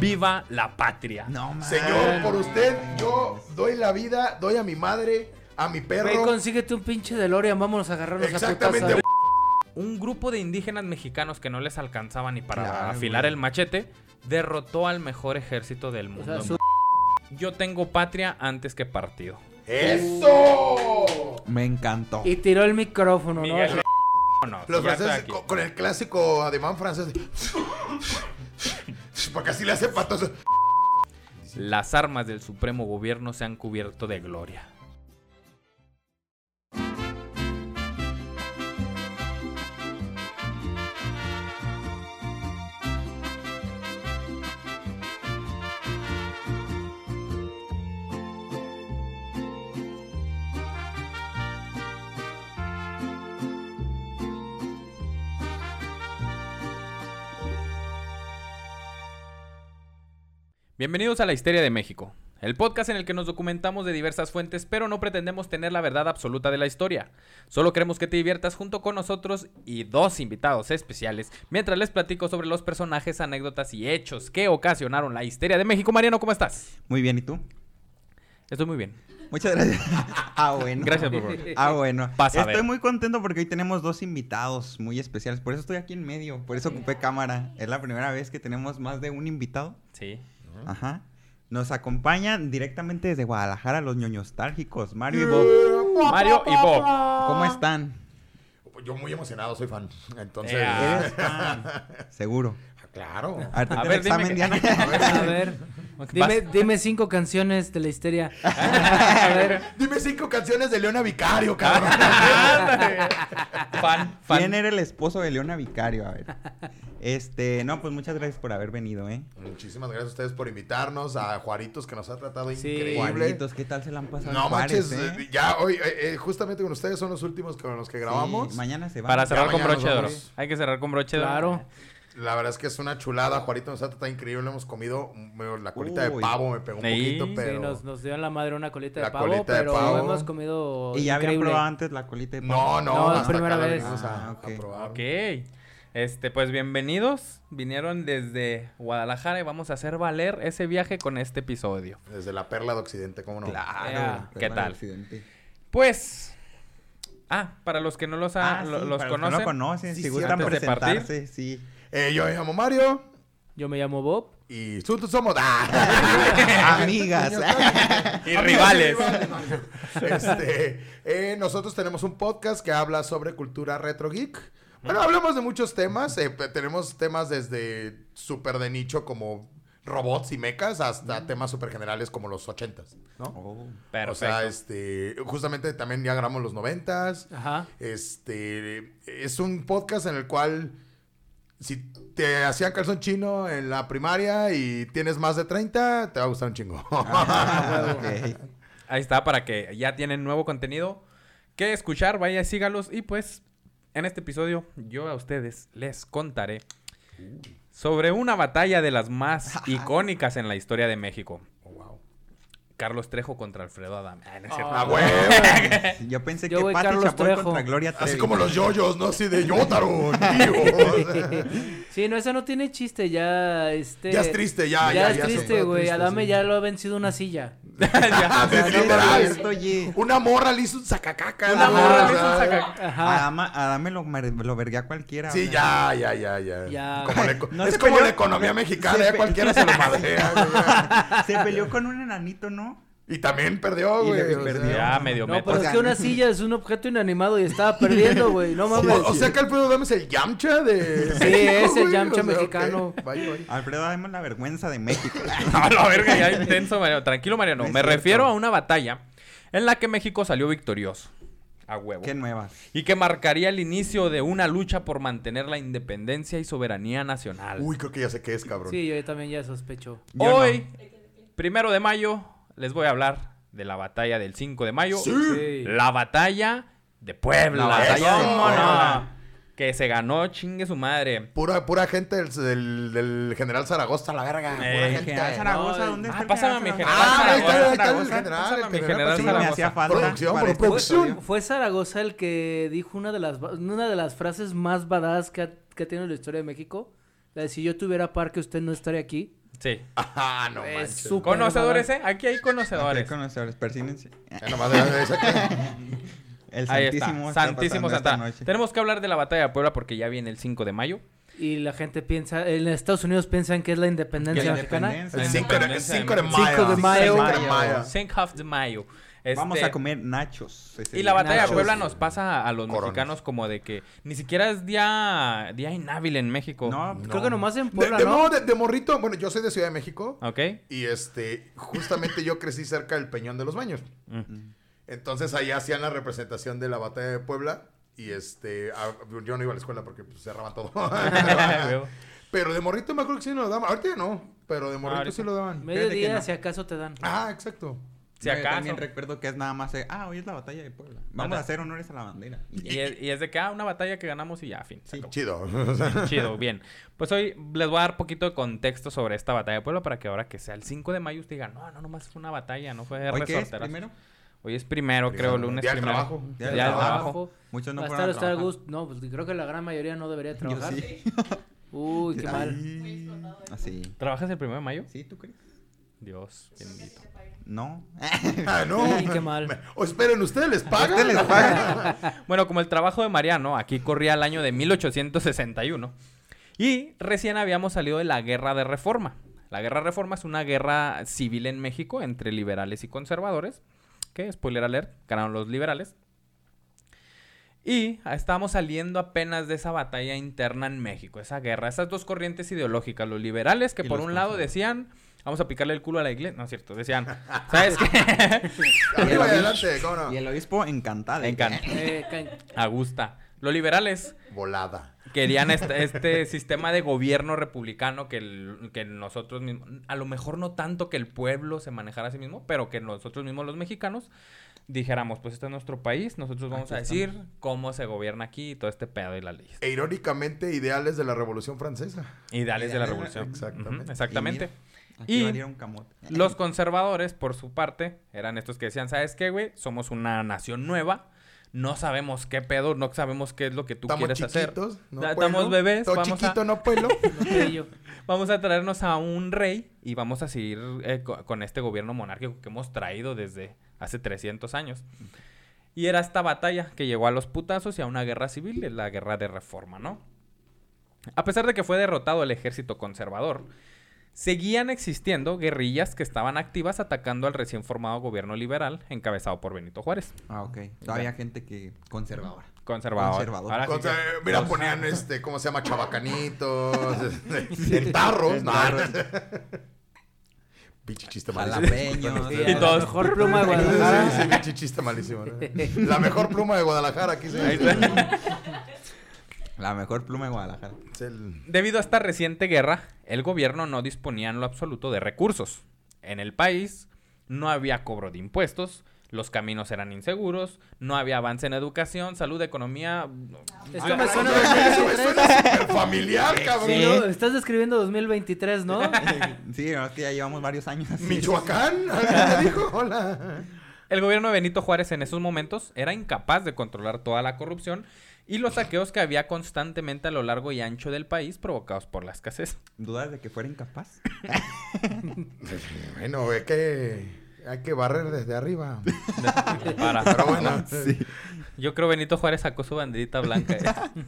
¡Viva la patria! No, man. Señor, por usted, yo doy la vida, doy a mi madre, a mi perro. Güey, consíguete un pinche DeLorean, vámonos a agarrarnos a Exactamente. putazos. Un grupo de indígenas mexicanos que no les alcanzaba ni para Claro, afilar güey. el machete derrotó al mejor ejército del O mundo. sea, su- Yo tengo patria antes que partido. ¡Eso! Me encantó. Y tiró el micrófono, ¿no? Miguel, no, Los franceses con el clásico ademán francés. Así le hace. Las armas del supremo gobierno se han cubierto de gloria. Bienvenidos a la Histeria de México, el podcast en el que nos documentamos de diversas fuentes, pero no pretendemos tener la verdad absoluta de la historia. Solo queremos que te diviertas junto con nosotros y dos invitados especiales, mientras les platico sobre los personajes, anécdotas y hechos que ocasionaron la Histeria de México. Mariano, ¿cómo estás? Muy bien, ¿y tú? Estoy muy bien. Muchas gracias. ah, bueno. Gracias, por favor. Ah, bueno. Pasa Estoy muy contento porque hoy tenemos dos invitados muy especiales. Por eso estoy aquí en medio. Por eso ocupé cámara. Es la primera vez que tenemos más de un invitado. Sí. Ajá. Nos acompañan directamente desde Guadalajara los ñoñostálgicos, Mario y Bob. Mario y Bob. ¿Cómo están? Yo muy emocionado, soy fan. Entonces, Ea. ¿Eres fan? Seguro. claro. A ver, A ver, el dime examen, que- Diana. A ver, dime, Vas. Dime cinco canciones de la histeria. A ver, Dime cinco canciones de Leona Vicario, cabrón. fan, fan. ¿Quién era el esposo de Leona Vicario? A ver. Este, no, pues muchas gracias por haber venido, ¿eh? Muchísimas gracias a ustedes por invitarnos. A Juaritos, que nos ha tratado Sí. increíble. Juanitos, ¿qué tal se la han pasado? No manches, eh? eh, ya hoy, eh, justamente con ustedes son los últimos con los que grabamos. Sí, mañana se va. Para cerrar Ya con broche de oro. Hay que cerrar con broche de oro. claro. La verdad es que es una chulada. Juarito nos tratado increíble. Hemos comido la colita de pavo, me pegó un Sí, poquito, pero. Sí, nos, nos dio en la madre una colita de La pavo, colita de pero pavo. hemos comido Y ya habían probado antes la colita de No, pavo. no, No, es hasta primera acá vez. venimos a, Ah, a ok. Este, pues bienvenidos. Vinieron desde Guadalajara y vamos a hacer valer ese viaje con este episodio. Desde la perla de Occidente, ¿cómo no? Claro. ¿Qué tal? Pues. Ah, para los que no los, ha- Ah, lo- sí, los para que conocen. no lo conocen, Sí, si sí, gustan antes de partir. presentarse, sí. Eh, yo me llamo Mario Yo me llamo Bob. y juntos somos. ¡Ah! Amigas. Y rivales. Este, eh, nosotros tenemos un podcast que habla sobre cultura retro geek. Bueno, hablamos de muchos temas. eh, tenemos temas desde súper de nicho como robots y mechas hasta temas súper generales como los ochentas, ¿no? Oh. Perfecto. O sea, este, justamente también ya grabamos los noventas. Ajá. Este, es un podcast en el cual si te hacían calzón chino en la primaria y tienes más de 30, te va a gustar un chingo. Ah. Ahí está, para que ya tienen nuevo contenido que escuchar, vaya, sígalos. Y pues, en este episodio, yo a ustedes les contaré sobre una batalla de las más icónicas en la historia de México. Carlos Trejo contra Alfredo Adame. Ah, no es cierto. Ah, huevo. Yo pensé Yo que Pati Carlos Chapoy Trejo. contra Gloria Trevi. Así como los yoyos, ¿no? Así de Yotaro. tío. Sí, no, eso no tiene chiste, ya este... ya es triste, ya, Ya, ya. es ya, triste, güey. Adame sí. ya lo ha vencido una silla. No Una morra le hizo un sacacaca. Una morra le hizo un sea, saca- Ajá. Adama, Adame lo, lo vergué a cualquiera. Sí, ya, ya, ya, ya. Ya. Como la eco- No es como peleó- la economía mexicana, ya cualquiera se lo madrea. Se peleó con un enanito, ¿no? Y también perdió, güey. perdió. sea. Ya medio No, metro. pero es que una silla es un objeto inanimado y estaba perdiendo, güey. No mames. O, o sea que Alfredo Dame es el Yamcha de. Sí, México, es el. Yamcha O sea, ok. mexicano. Alfredo, dame la vergüenza de México. A la verga, ya intenso, Mariano. Tranquilo, Mariano. No es Me cierto. refiero a una batalla en la que México salió victorioso. A huevo. Qué nuevas. Y que marcaría el inicio de una lucha por mantener la independencia y soberanía nacional. Uy, creo que ya sé qué es, cabrón. Sí, yo también ya sospecho. Yo Hoy, primero de mayo, les voy a hablar de la batalla del 5 de mayo. Sí. La batalla de Puebla. La batalla de ¿Cómo Puebla. Que se ganó, chingue su madre. Pura, pura gente del, del, del general Zaragoza, la verga. Eh, pura El gente. general Zaragoza, No, ¿dónde ah, está pásame a mi general Ah, ahí está, ahí está el Zaragoza? general. Pásame mi general, sí, me Zaragoza. hacía falta. Producción, por este producción. Fue Zaragoza el que dijo una de las, una de las frases más badass que ha, que ha tenido la historia de México. La de si yo tuviera parque, usted no estaría aquí. Sí. Ah, no Es manches. Conocedores. ¿eh? Aquí hay conocedores. conocedores, persínense. Nomás de- esa que- El Ahí está. Santísimo está Santísimo noche. Tenemos que hablar de la batalla de Puebla porque ya viene el 5 de mayo. Y la gente piensa, en Estados Unidos piensan que es la independencia mexicana. El 5 de, el Independencia de 5 de México. mayo. 5 de mayo. 5 de mayo. 5 de mayo. Vamos Este, a comer nachos. Y día. la batalla de Nachos. Puebla nos pasa a los Coronas. mexicanos como de que ni siquiera es día, día inhábil en México. No, Creo que nomás en De, Puebla, de, ¿no? no, de- de morrito, bueno, yo soy de Ciudad de México. ¿Ok? Y este, justamente yo crecí cerca del Peñón de los Baños. Mm. Entonces allá hacían la representación de la batalla de Puebla. Y este, a- yo no iba a la escuela porque pues, cerraban todo. pero de morrito me acuerdo que sí lo daban. Ahorita ya no, pero de morrito Ahorita. sí lo daban. Que Mediodía, no. si acaso te dan. Ah, exacto. Si Yo acaso. también recuerdo que es nada más, eh, ah, hoy es la batalla de Puebla. Vamos Nada. a hacer honores a la bandera. Y es, y es de que, ah, una batalla que ganamos y ya, fin. se Sí. acabó. Chido. Chido, bien. Pues hoy les voy a dar poquito de contexto sobre esta batalla de Puebla para que ahora que sea el 5 de mayo usted diga, no, no, nomás fue una batalla, no fue ¿Hoy qué es resorterazo". primero? Hoy es primero, creo, lunes Día del primero. trabajo. Día Día del del trabajo. Muchos no fueron a estar trabajar. gusto. No, pues creo que la gran mayoría no debería Yo trabajar. sí. Uy, qué mal. Así. ¿Trabajas el primero de mayo? ¿Sí, tú crees? Dios bendito. No. Ah, no. Sí, qué mal. O esperen, ¿ustedes les pagan? ¿Usted les paga? Bueno, como el trabajo de Mariano, aquí corría el año de 1861. Y recién habíamos salido de la Guerra de Reforma. La Guerra de Reforma es una guerra civil en México entre liberales y conservadores. Que, spoiler alert, ganaron los liberales. Y estábamos saliendo apenas de esa batalla interna en México, esa guerra, esas dos corrientes ideológicas, los liberales que por un lado decían, vamos a picarle el culo a la iglesia, no es cierto, decían, ¿sabes qué? Arriba y adelante, ¿cómo no? Y el obispo encantado. Encanta. Eh, ca- A gusta. Los liberales Volada. querían este, este sistema de gobierno republicano que, el- que nosotros mismos, a lo mejor no tanto que el pueblo se manejara a sí mismo, pero que nosotros mismos los mexicanos dijéramos, pues este es nuestro país, nosotros vamos Aquí a decir cómo se gobierna aquí y todo este pedo y las leyes. E irónicamente, ideales de la Revolución Francesa. Ideales de la revolución. exactamente. Exactamente. Aquí Y- valieron camote. Los conservadores, por su parte, eran estos que decían, ¿sabes qué, güey? Somos una nación nueva. No sabemos qué pedo, no sabemos qué es lo que tú Estamos quieres hacer. chiquitos, no Ya pueblo. estamos bebés, Todo vamos a- no pueblo. no. Vamos traernos a un rey y vamos a seguir eh, co- con este gobierno monárquico que hemos traído desde hace 300 años. Y era esta batalla que llegó a los putazos y a una guerra civil, la guerra de reforma, ¿no? A pesar de que fue derrotado el ejército conservador, seguían existiendo guerrillas que estaban activas atacando al recién formado gobierno liberal encabezado por Benito Juárez. Ah, ok. Todavía gente que conservadora. Conservador. Conservador. Ahora sí Con- que- mira, ponían este, ¿cómo se llama? Chabacanitos. en tarros. No, Pinche chiste malísimo. Jalapeños. Sí, Y todos- la mejor pluma de Sí, Guadalajara. sí, pinche chiste malísimo. ¿no? La mejor pluma de Guadalajara aquí se Ahí está. La mejor pluma de Guadalajara. El- Debido a esta reciente guerra, el gobierno no disponía en lo absoluto de recursos. En el país no había cobro de impuestos, los caminos eran inseguros, no había avance en educación, salud, economía. Esto me suena Eso- eso- 2023. eso era súper familiar, cabrón. Sí, ¿no? Estás describiendo 2023, ¿no? Sí, es que ya llevamos varios años así. Michoacán, ¿alguien me dijo? Hola. El gobierno de Benito Juárez en esos momentos era incapaz de controlar toda la corrupción y los saqueos que había constantemente a lo largo y ancho del país provocados por la escasez. ¿Dudas de que fuera incapaz? Bueno, es que hay que barrer desde arriba. Para. Pero bueno, Yo creo Benito Juárez sacó su banderita blanca.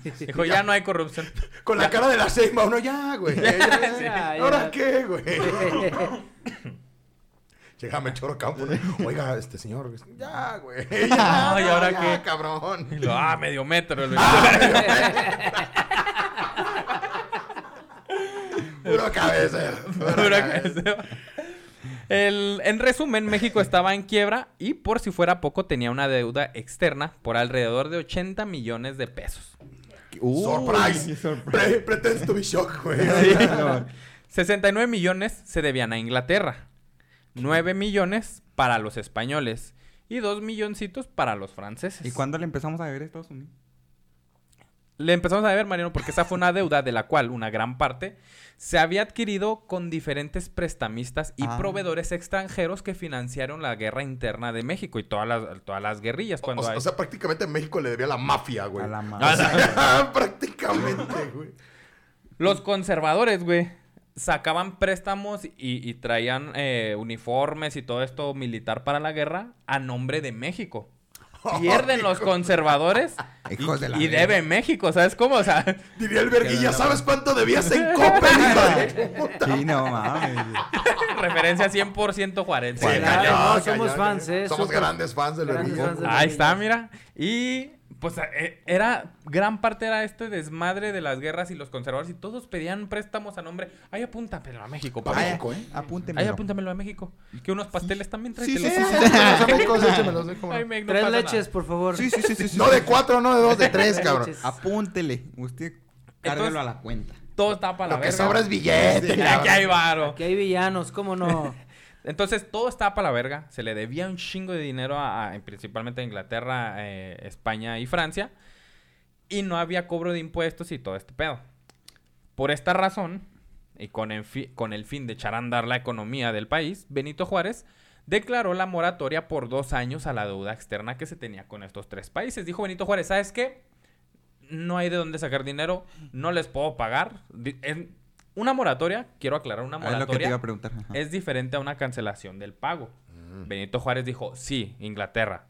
eh. Dijo, ya no hay corrupción. con la cara de la Seima, uno ya, güey. ya, ya. Ya, ya. ¿Ahora qué, güey? Llega Melchor Campo. ¿no? Oiga, este señor. Ya, güey. Ya, no, ¿ahora ya, qué? cabrón. Y lo, ah, medio metro. el Puro cabeza. puro Pura cabeza. cabeza. El- en resumen, México estaba en quiebra y por si fuera poco tenía una deuda externa por alrededor de 80 millones de pesos. Uy, Surprise. surprise. Pre- pretends to be shocked, güey. No. 69 millones se debían a Inglaterra, 9 millones para los españoles y 2 milloncitos para los franceses. ¿Y cuándo le empezamos a ver a Estados Unidos? Le empezamos a ver, Mariano, porque esa fue una deuda de la cual una gran parte se había adquirido con diferentes prestamistas y Ah. proveedores extranjeros que financiaron la guerra interna de México y todas las, todas las guerrillas. Cuando O, hay- o sea, prácticamente México le debía a la mafia, güey. A la sí. prácticamente, güey. Los conservadores, güey, sacaban préstamos y, y traían eh, uniformes y todo esto militar para la guerra a nombre de México. Pierden los conservadores Hijos de la y debe México, ¿sabes cómo? O sea, Diría el verguilla, ¿sabes cuánto debías en Coppel? Sí, no mames. referencia 100% Juárez. Sí, no, somos fans, ¿eh? Somos grandes fans del verguilla. Ahí está, mira. Y pues eh, era, gran parte era este desmadre de las guerras y los conservadores y todos pedían préstamos a nombre. Ay, apúntamelo a México, Pa' papá. México, ¿eh? Apúntemelo. Ay, apúntamelo a México. Que unos pasteles también Sí, sí, sí, sí. No Tres leches, nada. por favor. Sí, sí, sí, sí, sí. No de cuatro, no de dos, de tres, cabrón. Apúntele. Usted cárguelo Entonces- a la cuenta. Todo estaba para la Lo que verga. sobra es billete, que hay varo. Aquí hay villanos, ¿cómo no? Entonces todo estaba para la verga. Se le debía un chingo de dinero a, principalmente a Inglaterra, eh, España y Francia. Y no había cobro de impuestos y todo este pedo. Por esta razón, y con el, fin de echar andar la economía del país, Benito Juárez declaró la moratoria por dos años a la deuda externa que se tenía con estos tres países. Dijo Benito Juárez, ¿sabes qué? No hay de dónde sacar dinero, no les puedo pagar. Una moratoria, quiero aclarar, una Ah, Es lo que te moratoria iba a preguntar. ajá. es diferente a una cancelación del pago. Benito Juárez dijo, sí, Inglaterra,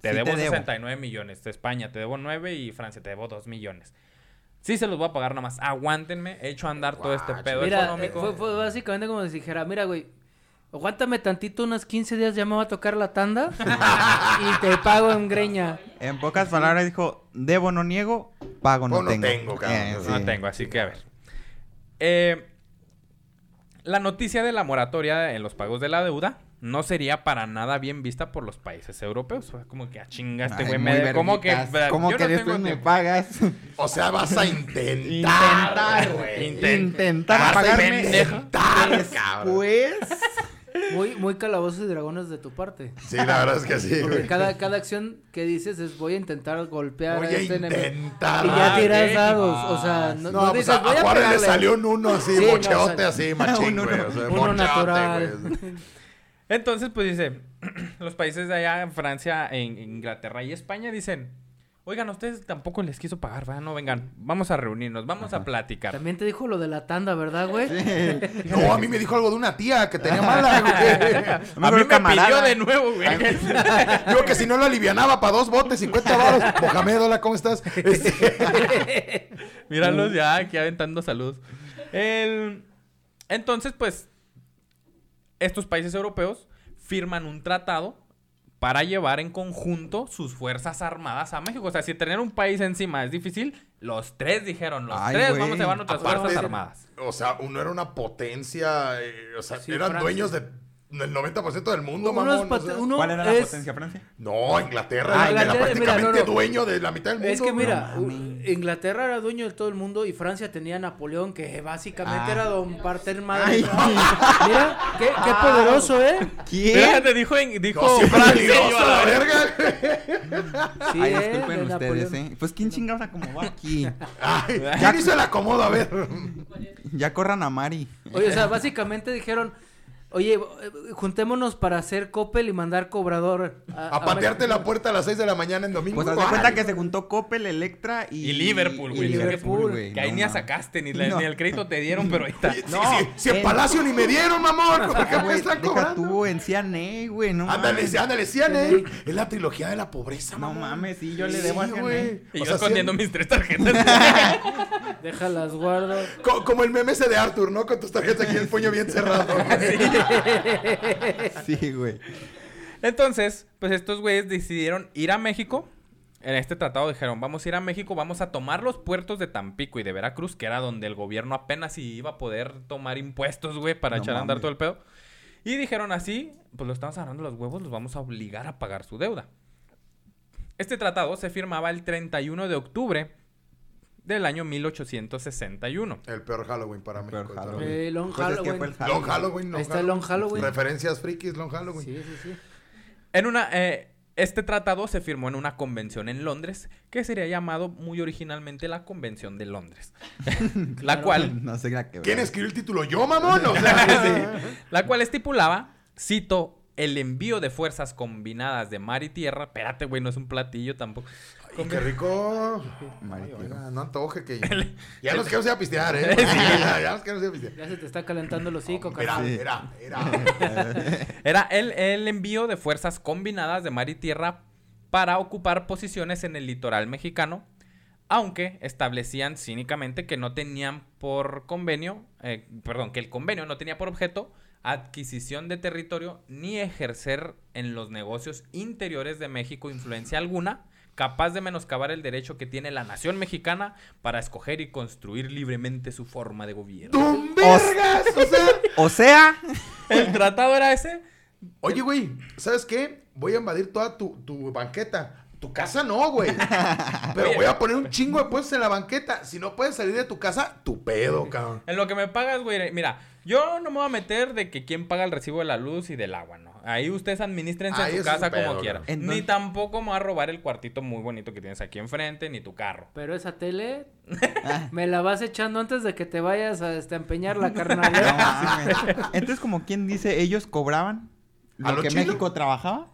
te Sí debo te debo. 69 millones, España te debo 9 y Francia te debo 2 millones. Sí se los voy a pagar nomás, aguántenme, he hecho a andar todo este pedo Mira, económico. fue, fue básicamente como si dijera, mira, güey, aguántame tantito, unos 15 días ya me va a tocar la tanda y te pago en greña. En pocas palabras dijo, debo no niego, pago no Pago no tengo. tengo, cabrón. Eh, No tengo, así que a ver. Eh, la noticia de la moratoria en los pagos de la deuda no sería para nada bien vista por los países europeos. Fue como que a chinga este güey me... ¿Cómo que? ¿Cómo yo que no después me pagas? O sea, vas a intentar. Intentar, güey. Intent- Intentar Vas a pagarme intentar, cabrón. después. Muy, muy calabozos y dragones de tu parte. Sí, la verdad es que sí, Porque güey. cada, cada acción que dices es voy a intentar golpear Voy a a este enemigo. intentar. Y ya Ah, tiras dados. O sea, no, No, no pues dices a, voy a a Juárez le pegarle". salió un uno así, Sí, no, mocheote o sea, así, machín, güey. uno. O sea, Uno mocheote, natural. güey. Entonces, pues dice, los países de allá, Francia, en Inglaterra y España dicen, oigan, a ustedes tampoco les quiso pagar, ¿verdad? No vengan, vamos a reunirnos, vamos a platicar. También te dijo lo de la tanda, ¿verdad, güey? No, a mí me dijo algo de una tía que tenía mala, güey. A mí me camarada. pidió de nuevo, güey. Digo que si no lo alivianaba para dos botes, 50 baros. Mohamed, hola, ¿cómo estás? Este, Míralos ya aquí aventando salud. El... Entonces, pues, estos países europeos firman un tratado para llevar en conjunto sus fuerzas armadas a México. O sea, si tener un país encima es difícil, los tres dijeron, los Ay, tres vamos a llevar nuestras Aparte- fuerzas armadas. o sea, uno era una potencia, eh, o sea, Sí, eran Francia. dueños de- del 90% del mundo, Uno mamón. es pat- o sea. uno ¿Cuál era la es- potencia, Francia? No, Inglaterra Ah, era- era Inglaterra, mira, prácticamente no, no. dueño de la mitad del mundo. Es que mira. Inglaterra era dueño de todo el mundo y Francia tenía a Napoleón, que básicamente Ah. era don Parter Madre. Ay. Mira, qué, qué poderoso, ¿eh? ¿Quién? Fíjate, dijo, en- dijo No, siempre yo a la verga. Sí, Ay, ¿eh? disculpen de ustedes, Napoleón. ¿eh? Pues, ¿quién chingados acomodó aquí? Ay, ¿Quién hizo el acomodo? A ver. Ya corran a Mari. Oye, o sea, básicamente dijeron, oye, eh, juntémonos para hacer Coppel y mandar cobrador a, A a patearte México. la puerta a las 6 de la mañana en domingo. Pues haz cuenta que se juntó Coppel, Electra y... Y Liverpool, y güey. Liverpool, güey. Que ahí No ni a sacaste, ni, la- No. ni el crédito te dieron, pero ahí está. Sí, No, sí, si en en- Palacio ni me dieron, mamón. ¿Por qué me están deja cobrando? tú en CNA, güey, no Ándale, mames. sí, ándale, Aney. Es la trilogía de la pobreza, No mames, sí, yo le Sí, debo a güey. Y yo sea, escondiendo mis tres tarjetas. Déjalas guardo. co- Como el meme ese de Arthur, ¿no? Con tus tarjetas aquí el puño bien cerrado. Sí, güey. Entonces, pues estos güeyes decidieron ir a México. En este tratado dijeron, vamos a ir a México, vamos a tomar los puertos de Tampico y de Veracruz, que era donde el gobierno apenas iba a poder tomar impuestos, güey, para No echar a andar todo el pedo. Y dijeron así, pues lo estamos agarrando los huevos, los vamos a obligar a pagar su deuda. Este tratado se firmaba el 31 de octubre del año 1861. El peor Halloween para El mí. peor Halloween. Eh, Long Pues es que Halloween. fue el Long Halloween. Long Ahí está el Long Halloween. Referencias frikis, Long Halloween. Sí, sí, sí. En una, eh, este tratado se firmó en una convención en Londres que sería llamado muy originalmente la Convención de Londres. la, cual, No sé que ¿Quién escribió el título? ¿Yo, mamón? O sea, la cual estipulaba, cito, el envío de fuerzas combinadas de mar y tierra. Espérate, güey, no es un platillo tampoco. Qué rico. No antoje que... Ya nos queremos ir a pistear, ¿eh? Ya, ya nos queremos ir a pistear. Ya se te está calentando el hocico, Mira, carnal. mira, mira. Era el, el envío de fuerzas combinadas de mar y tierra para ocupar posiciones en el litoral mexicano, aunque establecían cínicamente que no tenían por convenio, eh, perdón, que el convenio no tenía por objeto adquisición de territorio ni ejercer en los negocios interiores de México influencia alguna capaz de menoscabar el derecho que tiene la nación mexicana para escoger y construir libremente su forma de gobierno. ¡Tum, vergas! O sea... O sea, ¿El tratado era ese? Oye, güey, ¿sabes qué? Voy a invadir toda tu, tu banqueta. Tu casa no, güey. Pero Oye. voy a poner un chingo de puestos en la banqueta. Si no puedes salir de tu casa, tu pedo, cabrón. En lo que me pagas, güey, mira, yo no me voy a meter de que quién paga el recibo de la luz y del agua, ¿no? Ahí ustedes administrense Ahí en su casa pedo, como quieran. Entonces- Ni tampoco me va a robar el cuartito muy bonito que tienes aquí enfrente, ni tu carro. Pero esa tele me la vas echando antes de que te vayas a este, a empeñar la carnal. no mames. Entonces, como quien dice, ellos cobraban ¿A lo lo que chino? México trabajaba.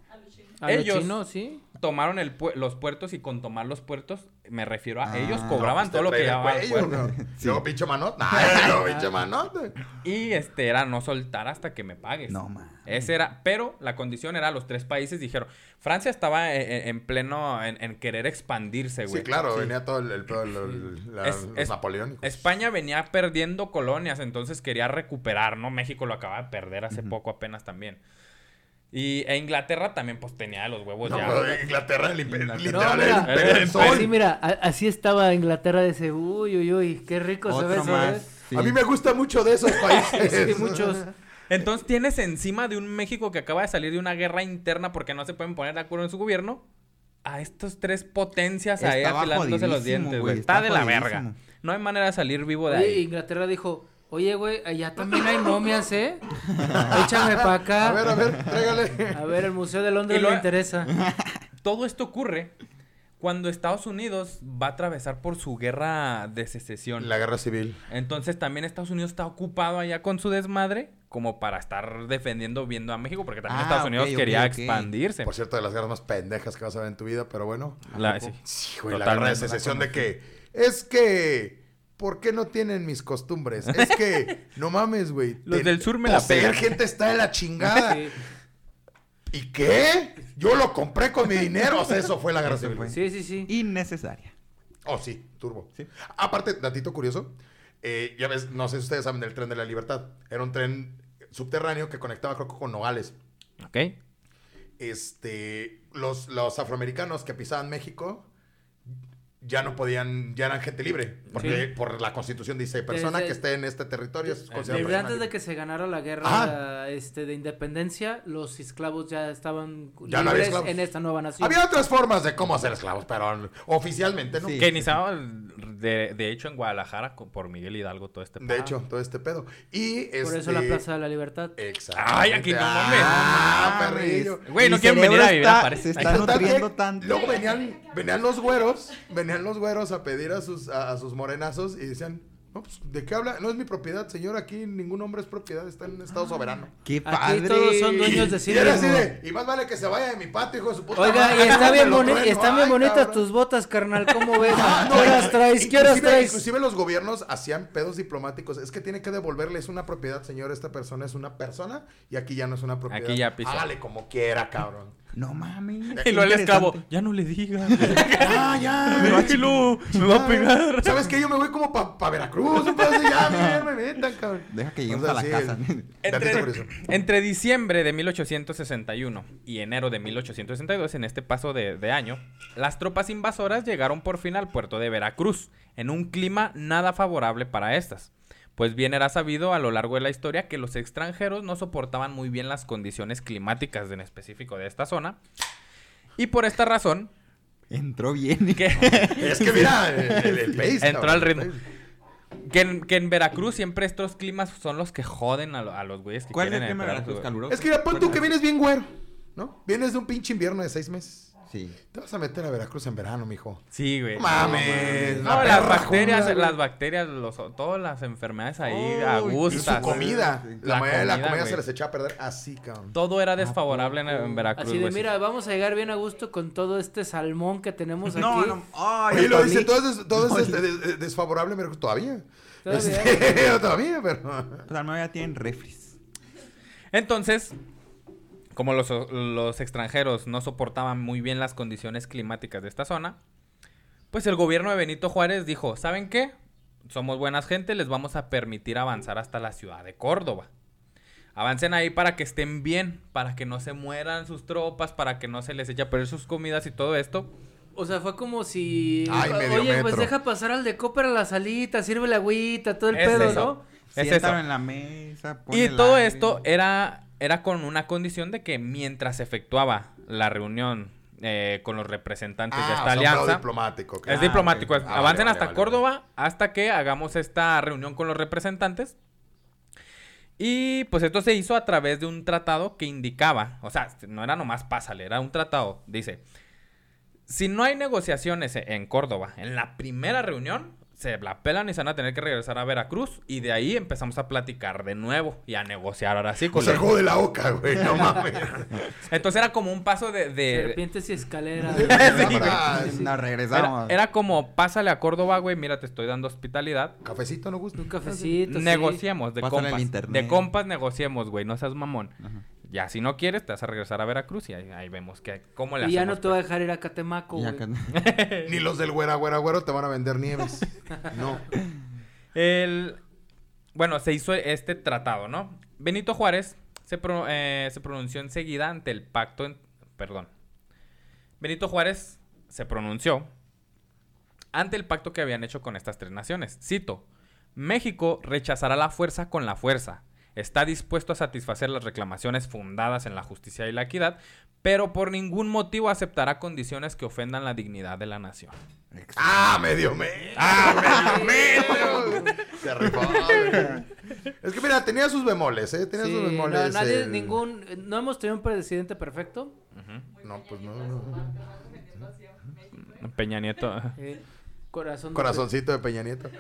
A los Ellos- chinos, sí. Tomaron el pu- los puertos y con tomar los puertos, me refiero a Ah. ellos cobraban No, todo lo pues que cuello, puerto. ¿no? Pinche. Ay, luego pinche manota. Y este era no soltar hasta que me pagues. No mames. Ese era, pero la condición era los tres países dijeron, Francia estaba en, en- en pleno en, en querer expandirse, güey. Sí, claro, venía todo el, el pedo, el- el- la- Es- los es- napoleónicos. España venía perdiendo colonias, entonces quería recuperar, ¿no? México lo acaba de perder hace poco apenas también. Y e Inglaterra también pues tenía los huevos No, ya. pero Inglaterra, el imperio, No, literal, mira, el imperio del el- sol. Sí, mira, así estaba Inglaterra de ese, uy, uy, uy, qué rico se ve Otro eso, más. ¿eh? sí. A mí me gusta mucho de esos países. Sí, muchos. Entonces tienes encima de un México que acaba de salir de una guerra interna porque no se pueden poner de acuerdo en su gobierno a estos tres potencias ahí Estaba afilándose los dientes, güey. Está está de la verga. No hay manera de salir vivo de Oye, ahí. Inglaterra dijo, oye, güey, allá también hay momias, ¿eh? Échame para acá. A ver, a ver, tráigale. A ver, el Museo de Londres lo- le interesa. Todo esto ocurre cuando Estados Unidos va a atravesar por su guerra de secesión. La guerra civil. Entonces también Estados Unidos está ocupado allá con su desmadre como para estar defendiendo viendo a México porque también Ah, Estados Unidos quería expandirse. Por cierto, de las guerras más pendejas que vas a ver en tu vida, pero bueno. La- sí. Sí, güey, la guerra de secesión de que es que ¿por qué no tienen mis costumbres? Es que no mames, güey. Los te- del sur me la pegan. gente está de la chingada. Sí, ¿Y qué? Yo lo compré con mi dinero. O sea, eso fue la fue. sí, sí. sí. Innecesaria. Oh, sí, turbo. Sí. Aparte, datito curioso. eh, ya ves, no sé si ustedes saben del tren de la libertad. Era un tren subterráneo que conectaba, creo que con Nogales. ¿Ok? Este, los, los afroamericanos que pisaban México ya no podían, ya eran gente libre. Porque Sí. por la constitución dice, persona Desde- que esté en este territorio es considerada Desde antes de libre". que se ganara la guerra Ajá. este, de independencia, los esclavos ya estaban Ya no había esclavos. en esta nueva nación. Había otras formas de cómo hacer esclavos, pero oficialmente no. Sí. Que iniciaba de, de hecho en Guadalajara por Miguel Hidalgo todo este De pedo. hecho, todo este pedo. Y Por eso este- la Plaza de la Libertad. Exacto. Ay, aquí no mames. Ah, perrillo. Güey, no quieren venir a vivir París. Se está nutriendo tanto. Luego venían, venían los güeros, venían los güeros a pedir a sus, a, a sus morenazos y decían, no, pues, ¿de qué habla? No es mi propiedad, señor, aquí ningún hombre es propiedad, está en estado soberano. ¡Qué padre! Aquí todos son dueños de sí y era así mismos. de, y más vale que se vaya de mi patio, hijo de su puta Oiga, madre, y está bien, boni- trueno. están bien Ay, bonitas cabrón. tus botas, carnal. ¿Cómo ves? Ah, no, ¿Qué horas traes? ¿Qué horas inclusive- traes? Inclusive los gobiernos hacían pedos diplomáticos. Es que tiene que devolverle, es una propiedad, señor. Esta persona es una persona y aquí ya no es una propiedad. Aquí ya pisó. Hágale como quiera, cabrón. No mames. Y luego el esclavo, ya no le digas. ¡Ah, ya! Déjelo, me va a Ya, pegar. ¿Sabes qué? Yo me voy como para pa Veracruz. así, ya, ya me metan, cabrón. Deja que lleguemos a la sí, casa. Entre, entre diciembre de 1861 y enero de 1862, en este paso de, de año, las tropas invasoras llegaron por fin al puerto de Veracruz, en un clima nada favorable para estas. Pues bien era sabido a lo largo de la historia que los extranjeros no soportaban muy bien las condiciones climáticas en específico de esta zona. Y por esta razón, Entró bien. que, Es que mira, el, el, el pace, Entró cabrón, al ritmo. que, en, que en Veracruz siempre estos climas son los que joden a, lo- a los güeyes que ¿Cuál es quieren el clima de Veracruz caluroso? Es que mira, pon tú que vienes bien güero, ¿no? Vienes de un pinche invierno de seis meses. Sí. Te vas a meter a Veracruz en verano, mijo. Sí, güey. No mames. No, la las bacterias, jungla, las bacterias, los, todas las enfermedades ahí, a Uy, y Y su comida. Sí. La, La mayoría de la comida, comida güey. se les echaba a perder así, cabrón. Todo era desfavorable en, en Veracruz, Así de, güey. mira, vamos a llegar bien a gusto con todo este salmón que tenemos aquí. No, no. Ay, Oye, lo dice, todo es, todo es este, des- des- desfavorable en Veracruz. Todavía. Todavía. Este, todavía, pero. Pues al menos ya tienen refris. Entonces, como los, los extranjeros no soportaban muy bien las condiciones climáticas de esta zona, pues el gobierno de Benito Juárez dijo, ¿saben qué? Somos buenas gente, les vamos a permitir avanzar hasta la ciudad de Córdoba. Avancen ahí para que estén bien, para que no se mueran sus tropas, para que no se les eche a perder sus comidas y todo esto. O sea, fue como si. Ay, medio Oye, pues deja pasar al de Copper a la salita, sirve la agüita, todo el Es pedo, eso. ¿no? Es eso. en la mesa. pon Y el todo aire. esto era, era con una condición de que mientras se efectuaba la reunión eh, con los representantes de Ah, esta o sea, alianza, diplomático. es diplomático, Ah, avancen vale, hasta vale, Córdoba vale. hasta que hagamos esta reunión con los representantes. Y pues esto se hizo a través de un tratado que indicaba, o sea, no era nomás pásale, era un tratado, dice, si no hay negociaciones en Córdoba en la primera reunión, se la pelan y se van a tener que regresar a Veracruz y de ahí empezamos a platicar de nuevo y a negociar ahora sí. O con sea, los- juego de la oca, güey. No mames. Entonces era como un paso de... de- Serpientes y escaleras. Ah, sí. Nos era, regresamos. era como, pásale a Córdoba, güey, mira, te estoy dando hospitalidad. Cafecito no gusta. Un cafecito. sí. Negociemos, de Pásale el compas. internet. De compas negociemos, güey, no seas mamón. Ajá. Ya, si no quieres, te vas a regresar a Veracruz y ahí, ahí vemos que, cómo le Y ya no te va a pues. dejar ir a Catemaco, Y güey. acá- Ni los del güera, güera, güero te van a vender nieves. No. El... Bueno, se hizo este tratado, ¿no? Benito Juárez se, pro- eh, se pronunció enseguida ante el pacto... en- Perdón. Benito Juárez se pronunció ante el pacto que habían hecho con estas tres naciones. Cito, México rechazará la fuerza con la fuerza. Está dispuesto a satisfacer las reclamaciones fundadas en la justicia y la equidad, pero por ningún motivo aceptará condiciones que ofendan la dignidad de la nación. ¡Ah, medio metro! ¡Ah, medio metro! Se rifó. Es que mira, tenía sus bemoles, ¿eh? Tenía Sí, sus no, bemoles. nadie, el- ningún, no hemos tenido un presidente perfecto. No, pues no. no. Peña Nieto. Corazón. Corazoncito de Peña Nieto.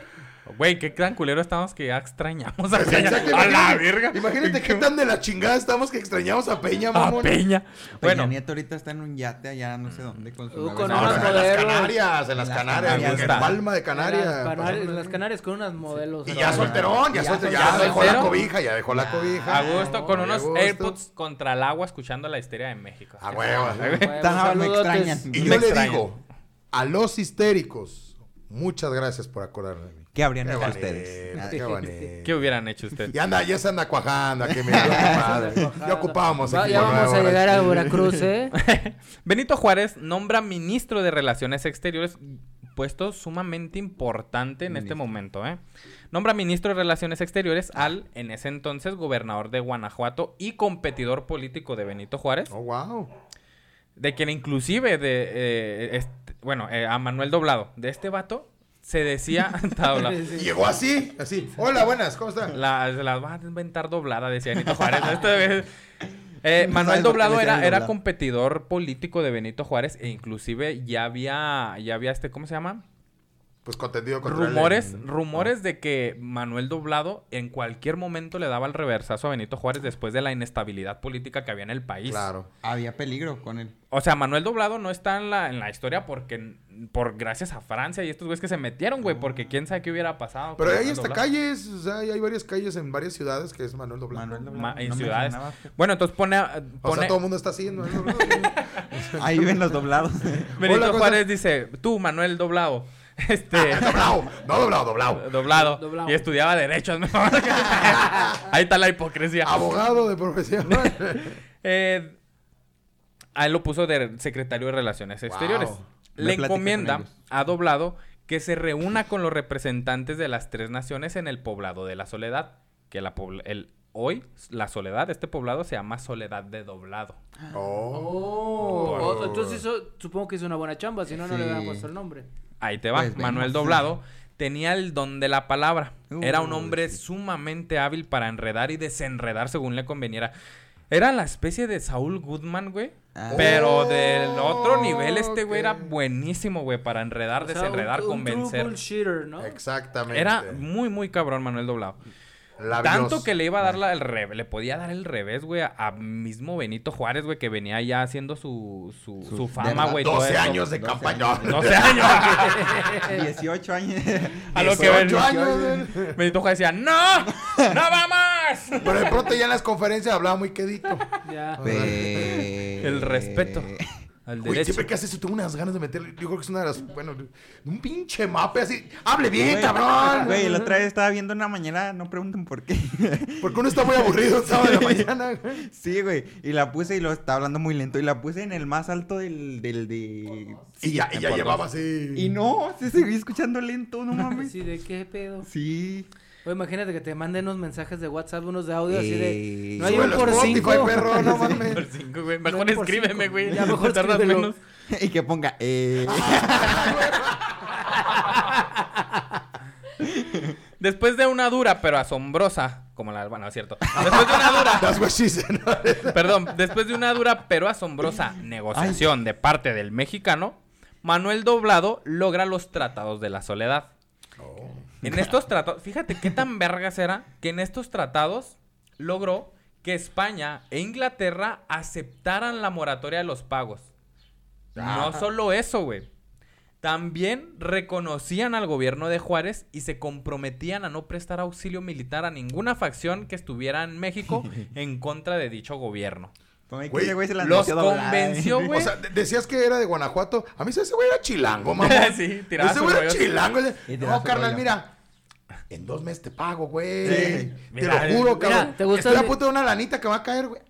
Güey, qué tan culero estamos que ya extrañamos a Pues, Peña. A la imagínate- verga. Imagínate qué tan de la chingada estamos que extrañamos a Peña, A mamón. Peña. Peña Bueno, Nieto ahorita está en un yate allá, no sé dónde, con su Uh, nave con No, unos no, en las. Canarias, en las Canarias, Canarias en. Palma de En Canarias. las, Canarias, pasando- en las Canarias con unas modelos. Y ya solterón, ya, Ya solterón, ya dejó la cobija, ya dejó la cobija. a gusto, con a unos. AirPods contra el agua escuchando la histeria de México. A huevo. Tan- me extrañan. Y yo le digo a los histéricos, muchas gracias por acordarme de mí. ¿Qué habrían Qué hecho ustedes? Qué bonito. ¿Qué hubieran hecho ustedes? Y anda, ya se anda cuajando aquí, mira, qué padre. Ya ocupábamos Va- equipo ya vamos a llegar a. Veracruz, ¿eh? Benito Juárez nombra ministro de Relaciones Exteriores, puesto sumamente importante en este momento, ¿eh? Nombra ministro de Relaciones Exteriores al, en ese entonces, gobernador de Guanajuato y competidor político de Benito Juárez, Oh, wow. de quien inclusive, de, eh, bueno, eh, a Manuel Doblado, de este vato, se decía... está llegó así, así. Hola, buenas, ¿cómo están? La, se las va a inventar doblada, decía Benito Juárez. Eh, No Manuel Doblado era, era doblado. competidor político de Benito Juárez e inclusive ya había, ya había este, ¿cómo se llama? Pues contendido contra Rumores, en- rumores de que Manuel Doblado en cualquier momento le daba el reversazo a Benito Juárez después de la inestabilidad política que había en el país. Claro. Había peligro con él. O sea, Manuel Doblado no está en la, en la historia porque por gracias a Francia y estos güeyes que se metieron, güey, porque quién sabe qué hubiera pasado. Pero hay hasta calles, o sea, hay varias calles en varias ciudades que es Manuel Doblado. Manuel Doblado. Ma- en No ciudades. Bueno, entonces pone, a- O pone sea, todo el mundo está así. Manuel Doblado. Ahí viven los doblados. Benito Hola, ¿cómo Juárez dice, tú, Manuel Doblado, este, doblado, no doblado, doblado. doblado, Doblado. y estudiaba derechos, ¿no? Ahí está la hipocresía. Abogado de profesión. Eh, a él lo puso de secretario de Relaciones Exteriores. Wow. Le encomienda a Doblado que se reúna con los representantes de las tres naciones en el poblado de la Soledad. Que la el, hoy, la Soledad, este poblado se llama Soledad de Doblado. Oh. Oh, oh, entonces supongo que hizo una buena chamba, si no, no le hubieran Sí. puesto el nombre. Ahí te va. Pues Manuel vemos. Doblado tenía el don de la palabra. Era un hombre sí. sumamente hábil para enredar y desenredar según le conveniera. Era la especie de Saúl Goodman, güey. Ah. Pero del otro Oh, nivel, este güey era buenísimo, güey, para enredar, O sea, desenredar, un- convencer. ¿no? Exactamente. Era muy, muy cabrón Manuel Doblado. Labios. Tanto que le iba a dar la- el revés, le podía dar el revés, güey, a, a mismo Benito Juárez, güey, que venía ya haciendo su, su, Su- su de fama, güey. todo 12 eso. años de 12 campaña. años. 12 años. 18 años. A lo que 18 ven- años, güey. Benito Juárez decía, ¡No! ¡No vamos! Pero de pronto ya en las conferencias hablaba muy quedito. Ya. Pe- El respeto al Uy, siempre que hace eso tengo unas ganas de meterle. Yo creo que es una de las. Bueno, un pinche mape así. ¡Hable bien, Güey, cabrón! Güey, la otra vez estaba viendo una mañana, no pregunten por qué. Porque uno está muy aburrido el sábado de la mañana. güey. Sí, güey. Y la puse y lo estaba hablando muy lento. Y la puse en el más alto del, del de. Y ya, y ya llevaba así. Y no, se seguía escuchando lento, no mames. Sí, ¿de qué pedo? Sí. Oye, imagínate que te manden unos mensajes de WhatsApp, unos de audio así de... No hay un por cinco. perro, no mames. Por cinco, güey. Mejor escríbeme, güey. Ya, mejor Tardas menos. y que ponga. Eh. Después de una dura pero asombrosa, como la, bueno, es cierto. Después de una dura, That's what she said. perdón, después de una dura pero asombrosa negociación de parte del mexicano, Manuel Doblado logra los tratados de la soledad. En estos tratados, fíjate qué tan vergas era que en estos tratados logró que España e Inglaterra aceptaran la moratoria de los pagos. No solo eso, güey. También reconocían al gobierno de Juárez y se comprometían a no prestar auxilio militar a ninguna facción que estuviera en México en contra de dicho gobierno. Güey, ese güey se la los convenció, güey. O sea, de- decías que era de Guanajuato. A mí ese güey era chilango, mamá. Sí, tiraba Ese güey era chilango. No, carnal, rollo. mira. En dos meses te pago, güey. Sí. Te Mira, lo juro, mira, cabrón. ¿te gusta Estoy a punto de una lanita que va a caer, güey.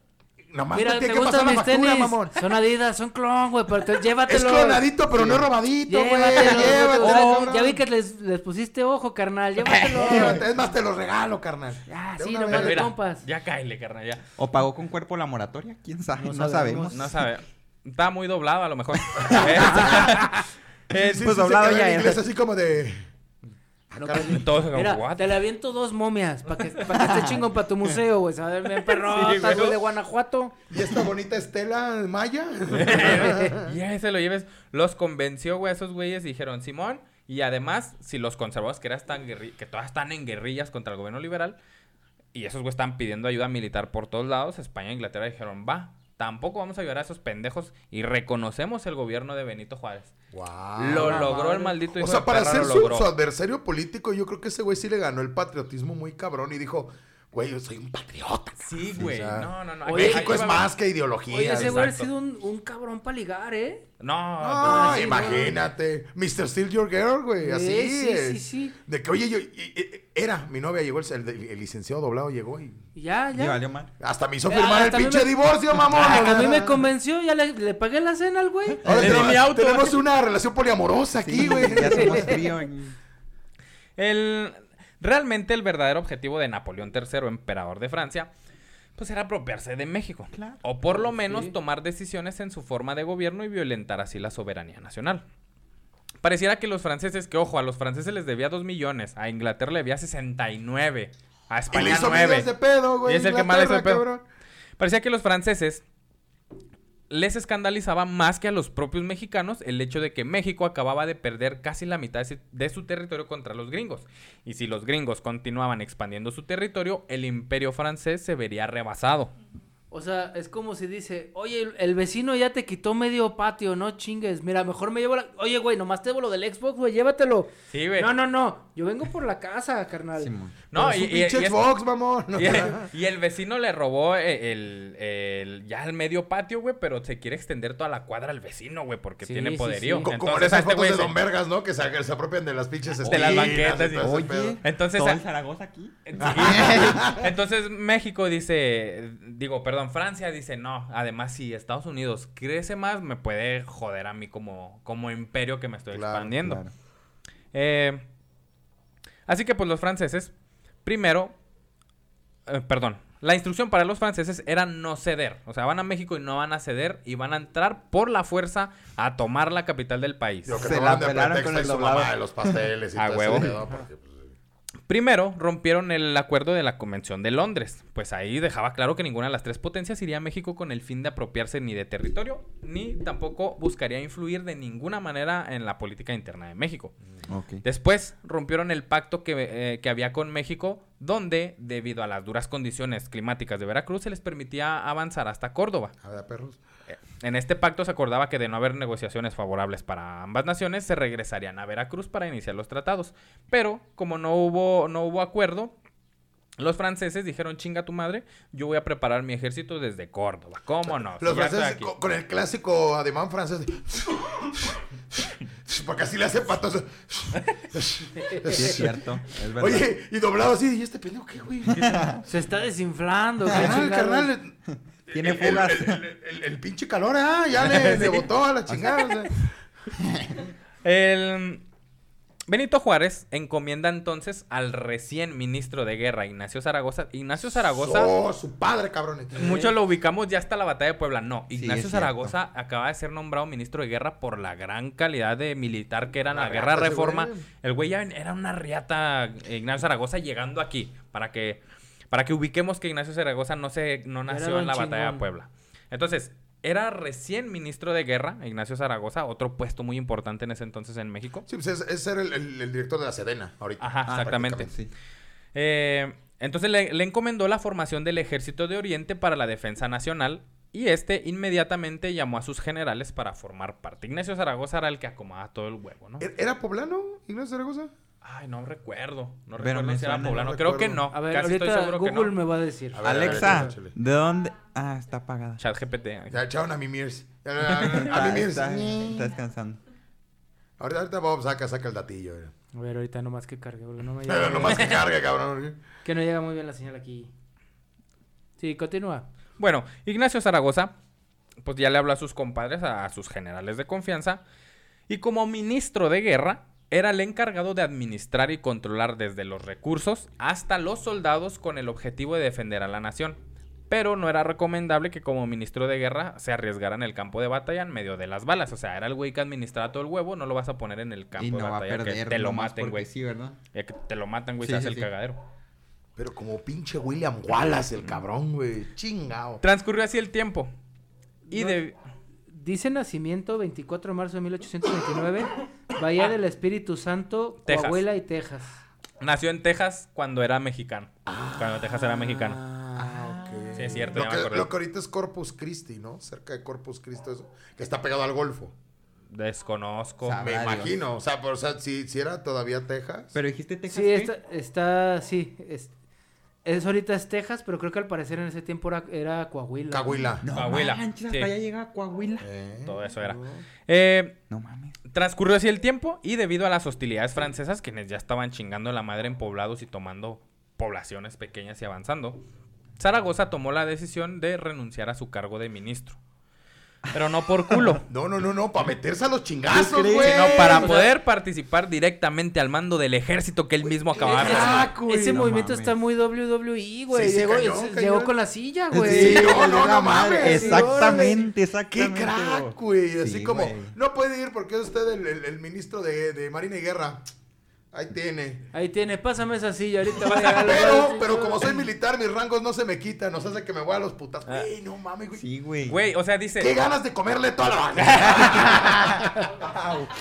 Nomás Mira, te ¿te tiene que pasar gustan la mis factura, tenis? mamón. Son Adidas, son clon, güey, pero te- Es llévatelo. clonadito, pero no es robadito, güey. Llévatelo. Llévatelo, Oh, ya vi que les, les pusiste ojo, carnal, llévatelo. Llévate, Es más, te lo regalo, carnal. Ya, De sí, nomás de compas. ya cáele, carnal, ya. O pagó con cuerpo la moratoria, quién sabe, No no, sabemos. sabemos. No sabe. Está muy doblado a lo mejor. Eh, Sí, pues sí, doblado ya en es. inglés así como de... No, caray. que- Todos como, Mira, "What?". te le aviento dos momias para que, pa' que esté chingón para tu museo, güey. ¿Sabes? Perrotas, güey. güey, de Guanajuato. ¿Y esta bonita Estela Maya? y ahí se lo lleves. Los convenció, güey, a esos güeyes y dijeron, Simón. Y además, si los conservadores que, eran tan que todas están en guerrillas contra el gobierno liberal, y esos güeyes están pidiendo ayuda militar por todos lados, España e Inglaterra dijeron, va, tampoco vamos a ayudar a esos pendejos y reconocemos el gobierno de Benito Juárez. Wow. lo logró madre. el maldito hijo O sea, de para perra, ser su, su adversario político, yo creo que ese güey sí le ganó el patriotismo muy cabrón y dijo, güey, yo soy un patriota. Sí, güey. O sea, no, no, no. Oye, México es más que ideología. Oye, ese güey ha sido un, un cabrón para ligar, ¿eh? No, No, sí, imagínate. Mr. Steal Your Girl, güey. Así Sí, sí, es. sí, sí. De que, oye, yo, y- y- era, mi novia llegó, el, el- el licenciado doblado llegó y Y Ya, Y ya. valió mal. hasta me hizo Eh, firmar el a mí pinche me- divorcio, mamón. Ah, a mí me convenció, ya le, le pagué la cena al güey. Ahora tenemos, mi auto. tenemos una relación poliamorosa aquí, güey. Ya somos frío. en- El, realmente el verdadero objetivo de Napoleón III, emperador de Francia, pues era apropiarse de México. Claro. O por lo menos Sí. tomar decisiones en su forma de gobierno y violentar así la soberanía nacional. Pareciera que los franceses, que ojo, a los franceses les debía 2 millones, a Inglaterra le debía 69, a España hizo 9. miles de pedo, güey. Y es el que más le hizo de pedo. Parecía que los franceses les escandalizaba más que a los propios mexicanos el hecho de que México acababa de perder casi la mitad de su- territorio contra los gringos. Y si los gringos continuaban expandiendo su territorio, el imperio francés se vería rebasado. O sea, es como si dice, oye, el, el vecino ya te quitó medio patio, no chingues. Mira, mejor me llevo la... Oye, güey, nomás te llevo lo del Xbox, güey, llévatelo. Sí, güey. No, no, no. Yo vengo por la casa, carnal. No, y, y- y Xbox, mamón. y el, y el vecino le robó eh, el, el- ya el medio patio, güey, pero se quiere extender toda la cuadra al vecino, güey, porque Sí, tiene poderío. sí. Co- Como en Entonces, esas este fotos de se- Don Vergas, ¿no? Que se, se apropian de las pinches De las banquetas y. Oye, Entonces, todo el Zaragoza aquí. Sí. Entonces México dice, digo, perdón, Francia dice, no, además si Estados Unidos crece más, me puede joder a mí como, como imperio que me estoy Claro, expandiendo. Claro. Eh, así que pues los franceses, primero, eh, perdón, la instrucción para los franceses era no ceder. O sea, van a México y no van a ceder y van a entrar por la fuerza a tomar la capital del país. Digo, que Se la de pelaron pretexto con el y su doblado. mamá de los pasteles y A todo huevo. ese pedo, porque, pues, Primero, rompieron el acuerdo de la Convención de Londres, pues ahí dejaba claro que ninguna de las tres potencias iría a México con el fin de apropiarse ni de territorio, ni tampoco buscaría influir de ninguna manera en la política interna de México. Ok. Después rompieron el pacto que, eh, que había con México, donde, debido a las duras condiciones climáticas de Veracruz, se les permitía avanzar hasta Córdoba. A ver, perros. En este pacto se acordaba que de no haber negociaciones favorables para ambas naciones, se regresarían a Veracruz para iniciar los tratados. Pero, como no hubo, no hubo acuerdo, los franceses dijeron, chinga tu madre, yo voy a preparar mi ejército desde Córdoba. ¿Cómo no? Los Si franceses aquí". con, con el clásico ademán francés. de- Porque así le hace patos. Sí, es cierto. Es verdad. Oye, y doblado así. ¿Y este pendejo qué, güey? Se está desinflando. qué Carnal, carnal. Tiene el- fugas. El, el- el- el pinche calor, ah, ya le, le botó a la chingada. o sea. El Benito Juárez encomienda entonces al recién ministro de guerra, Ignacio Zaragoza. Ignacio Zaragoza, Oh, su padre, cabrón. muchos lo ubicamos ya hasta la batalla de Puebla. No, Ignacio Zaragoza acaba de ser nombrado ministro de guerra por la gran calidad de militar que era en la Una guerra reforma. güey. El güey ya era una riata, eh, Ignacio Zaragoza, llegando aquí, para que, para que ubiquemos que Ignacio Zaragoza no, se, no nació en la batalla de. Puebla. Entonces, era recién ministro de guerra, Ignacio Zaragoza, otro puesto muy importante en ese entonces en México. Sí, pues es, es ser el, el- el director de la Sedena ahorita. Ajá, Ah, exactamente. sí. Eh, entonces le, le encomendó la formación del Ejército de Oriente para la Defensa Nacional y este inmediatamente llamó a sus generales para formar parte. Ignacio Zaragoza era el que acomodaba todo el huevo, ¿no? ¿Er- ¿Era poblano, Ignacio Zaragoza? Ay, no recuerdo. No Pero recuerdo me si era poblano. no Creo que no. A ver, Casi estoy ahorita seguro que Google no. me va a decir. A ver, Alexa. ¿de dónde? Ah, está apagada. Chat GPT. Ya echaron a mi Mirs. A, a- a Ah, mi Mirs. está, está descansando. Ahorita, ahorita vamos a sacar saca el datillo. eh. A ver, ahorita nomás que cargue, porque no me Pero llega. nomás que cargue, cabrón. Que no llega muy bien la señal aquí. Sí, continúa. Bueno, Ignacio Zaragoza, pues ya le habló a sus compadres, a, a sus generales de confianza, y como ministro de guerra, era el encargado de administrar y controlar desde los recursos hasta los soldados con el objetivo de defender a la nación. Pero no era recomendable que como ministro de guerra se arriesgara en el campo de batalla en medio de las balas. O sea, era el güey que administraba todo el huevo, no lo vas a poner en el campo Y de no va a batalla perder. que te lo maten, güey. Sí, ¿verdad? Ya que te lo matan, güey, Sí, se hace sí, el sí. cagadero. Pero como pinche William Wallace, el cabrón, güey. Chingao. Transcurrió así el tiempo. Y No. de... Dice nacimiento 24 de marzo de 1829, Bahía del Espíritu Santo, Texas. Coahuila y Texas. Nació en Texas cuando era mexicano. Cuando Texas era mexicano. Ah, ok. Sí, es cierto, Lo ya me que, acordé. lo que ahorita es Corpus Christi, ¿no? Cerca de Corpus Christi, eso. Que está pegado al Golfo. Desconozco. Sabe. Me Sabrá imagino. O sea, pero, o sea si, si era todavía Texas. Pero dijiste Texas. Sí, qué? está, está sí, es, es ahorita es Texas, pero creo que al parecer en ese tiempo era, era Coahuila. Cahuila. No Coahuila, manches, sí. hasta allá llega Coahuila. Eh, Todo eso era. no. Eh, No mames. transcurrió así el tiempo y debido a las hostilidades francesas, quienes ya estaban chingando la madre en poblados y tomando poblaciones pequeñas y avanzando, Zaragoza tomó la decisión de renunciar a su cargo de ministro. Pero no por culo, No, no, no, no. Para meterse a los chingazos, güey. sino para O sea- poder participar directamente al mando del ejército que él mismo acababa de güey. Ese No movimiento mames. está muy WWE, güey. Sí, sí, llegó, cayó, ese- cayó. llegó con la silla, güey. Sí, no, no, no mames. Exactamente, Qué exactamente. crack, güey. Así Sí, como, no puede ir porque es usted el, el- el ministro de, de Marina y Guerra. Ahí tiene. Ahí tiene, pásame esa silla, ahorita va a Pero, pero como soy militar, mis rangos no se me quitan. Nos hace que me voy a los putas. Ah. Güey, no mames, güey. Sí, güey. Güey, o sea, Qué dice, ganas de comerle toda la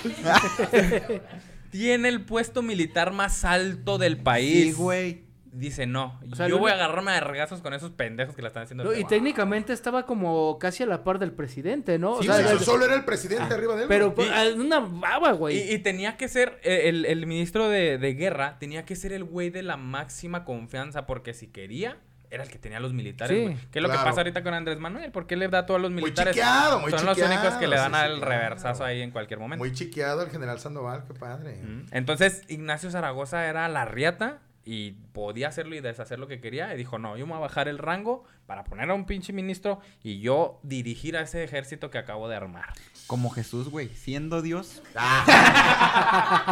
tiene el puesto militar más alto del país. Sí, güey. Dice, no, O sea, yo voy a agarrarme de regazos con esos pendejos que la están haciendo. No, y Wow. técnicamente estaba como casi a la par del presidente, ¿no? O Sí, sea, solo era el presidente arriba de él. pero pues, ah, una baba, güey. Y, y tenía que ser, eh, el, el ministro de, de guerra tenía que ser el güey de la máxima confianza, porque si quería, era el que tenía a los militares, Sí, güey. Que es lo que pasa ahorita con Andrés Manuel, porque él le da a todos los Muy militares. chiqueado, muy Son los chiqueado, únicos que le dan sí, sí, al claro. reversazo ahí en cualquier momento. Muy chiqueado el general Sandoval, qué padre. Mm. Entonces, Ignacio Zaragoza era la riata y podía hacerlo y deshacer lo que quería. Y dijo, no, yo me voy a bajar el rango para poner a un pinche ministro y yo dirigir a ese ejército que acabo de armar. Como Jesús, güey. Siendo Dios,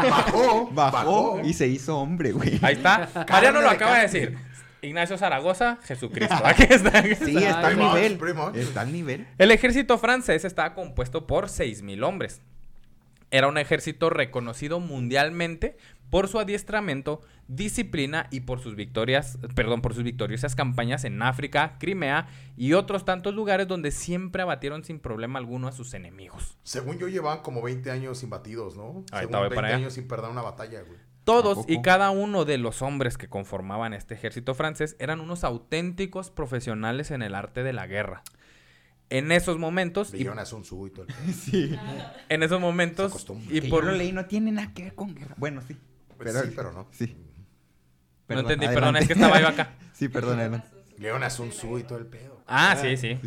Bajó, bajó y se hizo hombre, güey. Ahí está. Mariano lo acaba de decir. Ignacio Zaragoza, Jesucristo. Aquí está. Sí, está al nivel. Está al nivel. El ejército francés estaba compuesto por 6.000 hombres. Era un ejército reconocido mundialmente por su adiestramiento, disciplina y por sus victorias, perdón, por sus victoriosas campañas en África, Crimea y otros tantos lugares donde siempre abatieron sin problema alguno a sus enemigos. Según yo llevaban como 20 años imbatidos, ¿no? Ahí Según está, voy 20 para allá. años sin perder una batalla, güey. Todos y cada uno de los hombres que conformaban este ejército francés eran unos auténticos profesionales en el arte de la guerra. En esos momentos, y, Leyeron a Sun Tzu y todo el pedo. Sí. en esos momentos, y Que por yo lo leí, no tiene nada que ver con guerra. Bueno, sí. Sí, pero no. Sí. no entendí, adelante. perdón, es que estaba yo acá. Sí, perdón, adelante. Leyeron a Sun Tzu y todo el pedo. Ah, sí, sí.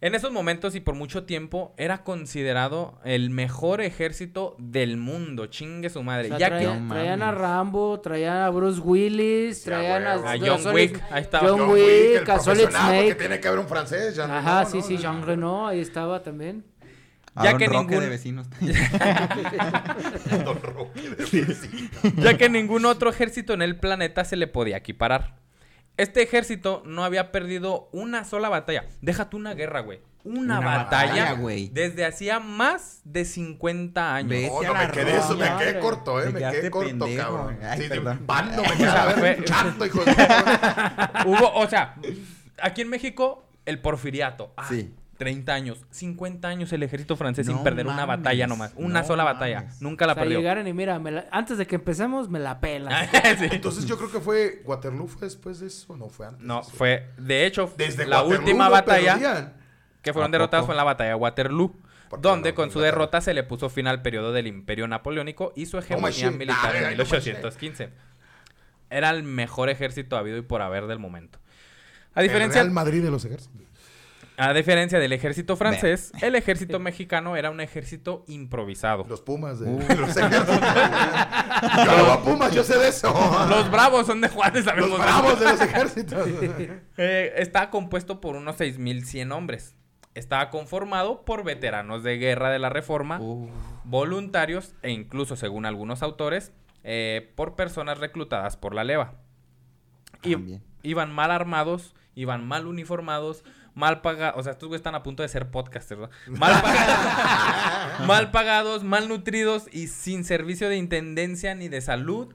En esos momentos y por mucho tiempo era considerado el mejor ejército del mundo, chingue su O madre. sea, ya traía- que No traían a. Rambo, traían a Bruce Willis, traían a John Solid- Wick, ahí estaba. John John Wick, el a Solid Snake. tiene que haber un francés. Jean Ajá, Reno, sí, ¿no? sí, Jean Reno, ahí estaba también. Ya Don que Roque ningún- de vecinos. Don Roque de vecino. ya que ningún otro ejército en el planeta se le podía equiparar. Este ejército no había perdido una sola batalla. Déjate una guerra, güey. Una, Una batalla, batalla, güey. desde hacía más de 50 años. No, no, me quedé, eso, me quedé corto, eh. Me quedé corto, pendejo. cabrón. Ay, Sí, me quedé a ver, chato, hijo de puta. Hubo, o sea, aquí en México, el porfiriato. Ah, Sí. 30 años, 50 años el ejército francés sin perder una batalla nomás. Una no sola batalla. mames. Nunca la o sea, perdió. llegaron y mira, me la- antes de que empecemos, me la pelan. Sí. Entonces yo creo que fue Waterloo fue después de eso, no fue antes. No, de fue, de hecho, Desde la Waterloo última no batalla perdían. que fueron ¿A derrotadas poco? fue en la batalla de Waterloo. Porque Donde no, con su derrota se le puso fin al periodo del Imperio Napoleónico y su hegemonía machine. militar en ay, no 1815. Era el mejor ejército habido y por haber del momento. A El diferencia, Real Madrid de los ejércitos. A diferencia del ejército francés, el ejército mexicano era un ejército improvisado. Los Pumas de Uh. los ejércitos. yo Pumas, yo sé de eso. Los bravos son de Juárez, sabemos. Los bravos de los ejércitos. Eh, está compuesto por unos 6.100 hombres. Estaba conformado por veteranos de guerra de la Reforma, Uh, voluntarios e incluso, según algunos autores, eh, por personas reclutadas por la leva. I- También. iban mal armados, iban mal uniformados, mal pagados. O sea, estos güeyes están a punto de ser podcasters, ¿verdad? Mal pagados, mal pagados, mal nutridos y sin servicio de intendencia ni de salud.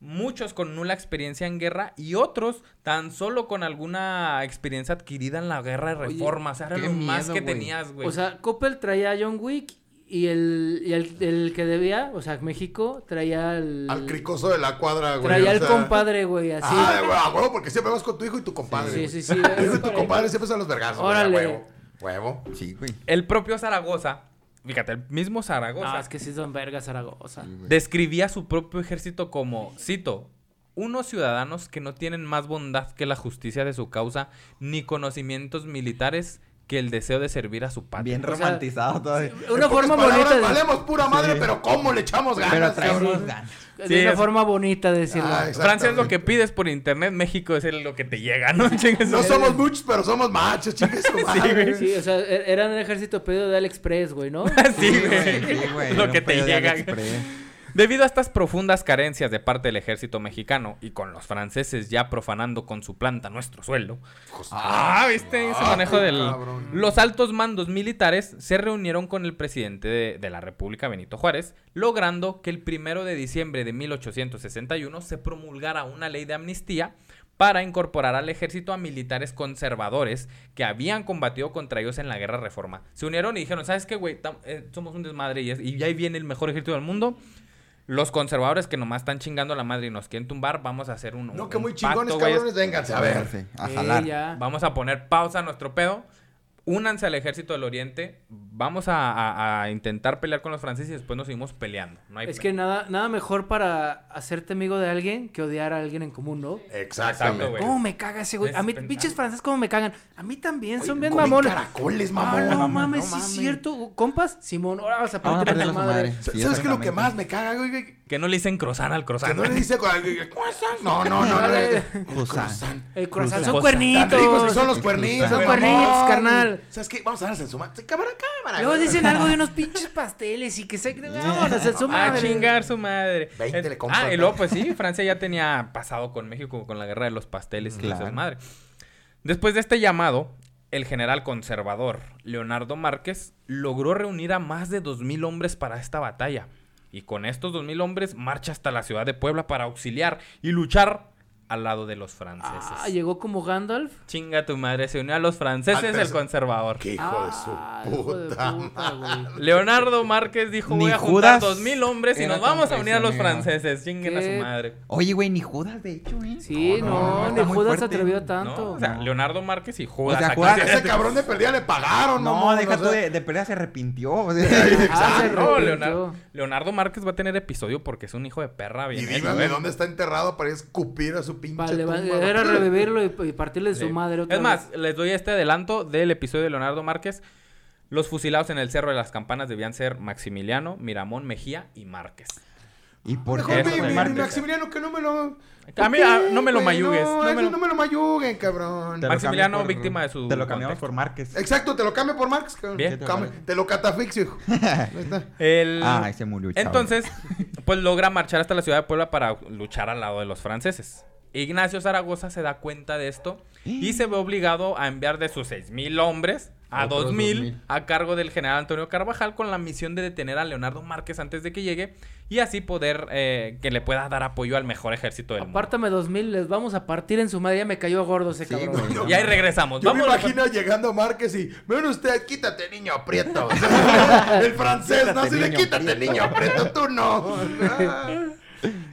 Muchos con nula experiencia en guerra y otros tan solo con alguna experiencia adquirida en la guerra de Oye, reforma. O sea, era qué lo más miedo, que güey. tenías, güey. O sea, Coppel traía a John Wick y el, y el, el que debía, o sea, México, traía al... Al cricoso de la cuadra, güey. Traía o al sea. compadre, güey, así. Ah, güey, a huevo, porque siempre vas con tu hijo y tu compadre. Sí, güey. sí, sí. Tu hijo y tu compadre siempre son los vergazos. güey, Órale. Huevo. Huevo. sí, güey. el propio Zaragoza, fíjate, el mismo Zaragoza. No, es que sí son vergas Zaragoza. Sí, describía su propio ejército como, cito, unos ciudadanos que no tienen más bondad que la justicia de su causa, ni conocimientos militares que el deseo de servir a su patria. Bien O sea, romantizado todavía. Una forma palabras, bonita de... Valemos pura madre, Sí. pero ¿cómo le echamos ganas, de Sí, una es- forma bonita de decirlo. Ah, Francia es lo que pides por internet, México es lo que te llega, ¿no? No somos muchos, pero somos machos, chingue su madre. Sí, o sea, e- eran el ejército pedido de AliExpress, güey, ¿no? Sí, güey. Sí, güey. Lo que te llega. Debido a estas profundas carencias de parte del ejército mexicano y con los franceses ya profanando con su planta nuestro sueldo. Ah, ¿viste? Ese Ah, manejo del... cabrón. Los altos mandos militares se reunieron con el presidente de, de la República, Benito Juárez, logrando que el primero de diciembre de 1861 se promulgara una ley de amnistía para incorporar al ejército a militares conservadores que habían combatido contra ellos en la guerra reforma. Se unieron y dijeron, ¿sabes qué, güey? Eh, somos un desmadre y, es- y ahí viene el mejor ejército del mundo. Los conservadores que nomás están chingando a la madre y nos quieren tumbar, vamos a hacer un, No, un que muy pacto, chingones, cabrones, vénganse, a ver. A jalar. Vamos a poner pausa a nuestro pedo. Únanse al ejército del oriente. Vamos a, a- a intentar pelear con los franceses y después nos seguimos peleando. No hay Es que nada, nada mejor para hacerte amigo de alguien que odiar a alguien en común, ¿no? Exactamente. güey. ¿Cómo me caga ese güey? A mí, Es pinches franceses, ¿cómo me cagan? A mí también, son bien mamones. caracoles, Ah, mamón. no mamón, mames, no sí es cierto. ¿Compas? Simón, ahora vas a Vamos a partir perder la madre. madre. ¿Sabes qué es lo que más me caga, güey? Que no le dicen croissant al Que croissant. no le dice croissant. No, no, no. no, el Croissant. El son cuernitos. Son los cuernitos. Son cuernitos, carnal. ¿Sabes qué? Vamos a darles en su madre. Cámara, cámara. Luego dicen algo de unos pinches pasteles y que se... Vámonos, en su A madre. chingar su madre. 20 Eh, le ah, y luego, pues sí, Francia ya tenía pasado con México con la guerra de los pasteles y esas madre. Después de este llamado, el general conservador Leonardo Márquez logró reunir a más de 2.000 hombres para esta batalla. Y con estos 2.000 hombres marcha hasta la ciudad de Puebla para auxiliar y luchar al lado de los franceses. Ah, llegó como Gandalf. Chinga tu madre, se unió a los franceses Antes- el conservador. Qué hijo Ah, de su de puta. puta, güey. Leonardo Márquez dijo, Ni voy a juntar Judas dos mil hombres y nos vamos a unir a los franceses. Chinguen a su madre. Oye, güey, ni Judas, de hecho, ¿eh? Sí, No, no, no, no, ni Judas se atrevió ¿no? tanto. O sea, No. Leonardo Márquez y Judas. O sea. Judas- Ese cabrón de perdida le pagaron, No, mamón, deja o tú sea. de, de pelea, se arrepintió. o sea. Ah, se No, arrepintió. Leonardo, Leonardo Márquez va a tener episodio porque es un hijo de perra Y bien dígame ¿eh? dónde está enterrado para ir a escupir a su pinche Vale, va- tumba. era revivirlo y, y partirle de su madre otra Es más, vez. les doy este adelanto del episodio de Leonardo Márquez. Los fusilados en el Cerro de las Campanas debían ser Maximiliano, Miramón, Mejía y Márquez. ¿Y por Mejor qué? Márquez. Maximiliano que no me lo... A mí, ¿Por ah, no me lo mayugues, No, no me lo- no me lo mayuguen, cabrón. Te Maximiliano, por- víctima de su Te lo cambiamos contexto. por Márquez. Exacto, te lo cambio por Marx, cabrón. Bien. Te, lo catafixio, hijo. El... Ay, se murió, chavo. Entonces, pues logra marchar hasta la ciudad de Puebla para luchar al lado de los franceses. Ignacio Zaragoza se da cuenta de esto y se ve obligado a enviar de sus 6.000 hombres a Otros 2.000 2,000. a cargo del general Antonio Carvajal con la misión de detener a Leonardo Márquez antes de que llegue y así poder eh, que le pueda dar apoyo al mejor ejército del mundo. Apártame dos mil, les vamos a partir en su madre. Ya me cayó gordo ese Sí, cabrón. Y ahí regresamos. Yo me Vamos a- imagino llegando Márquez y... Ven usted, quítate, niño aprieto. El francés, ¿no? Quítate, Así de niño quítate, aprieto". niño aprieto, tú no.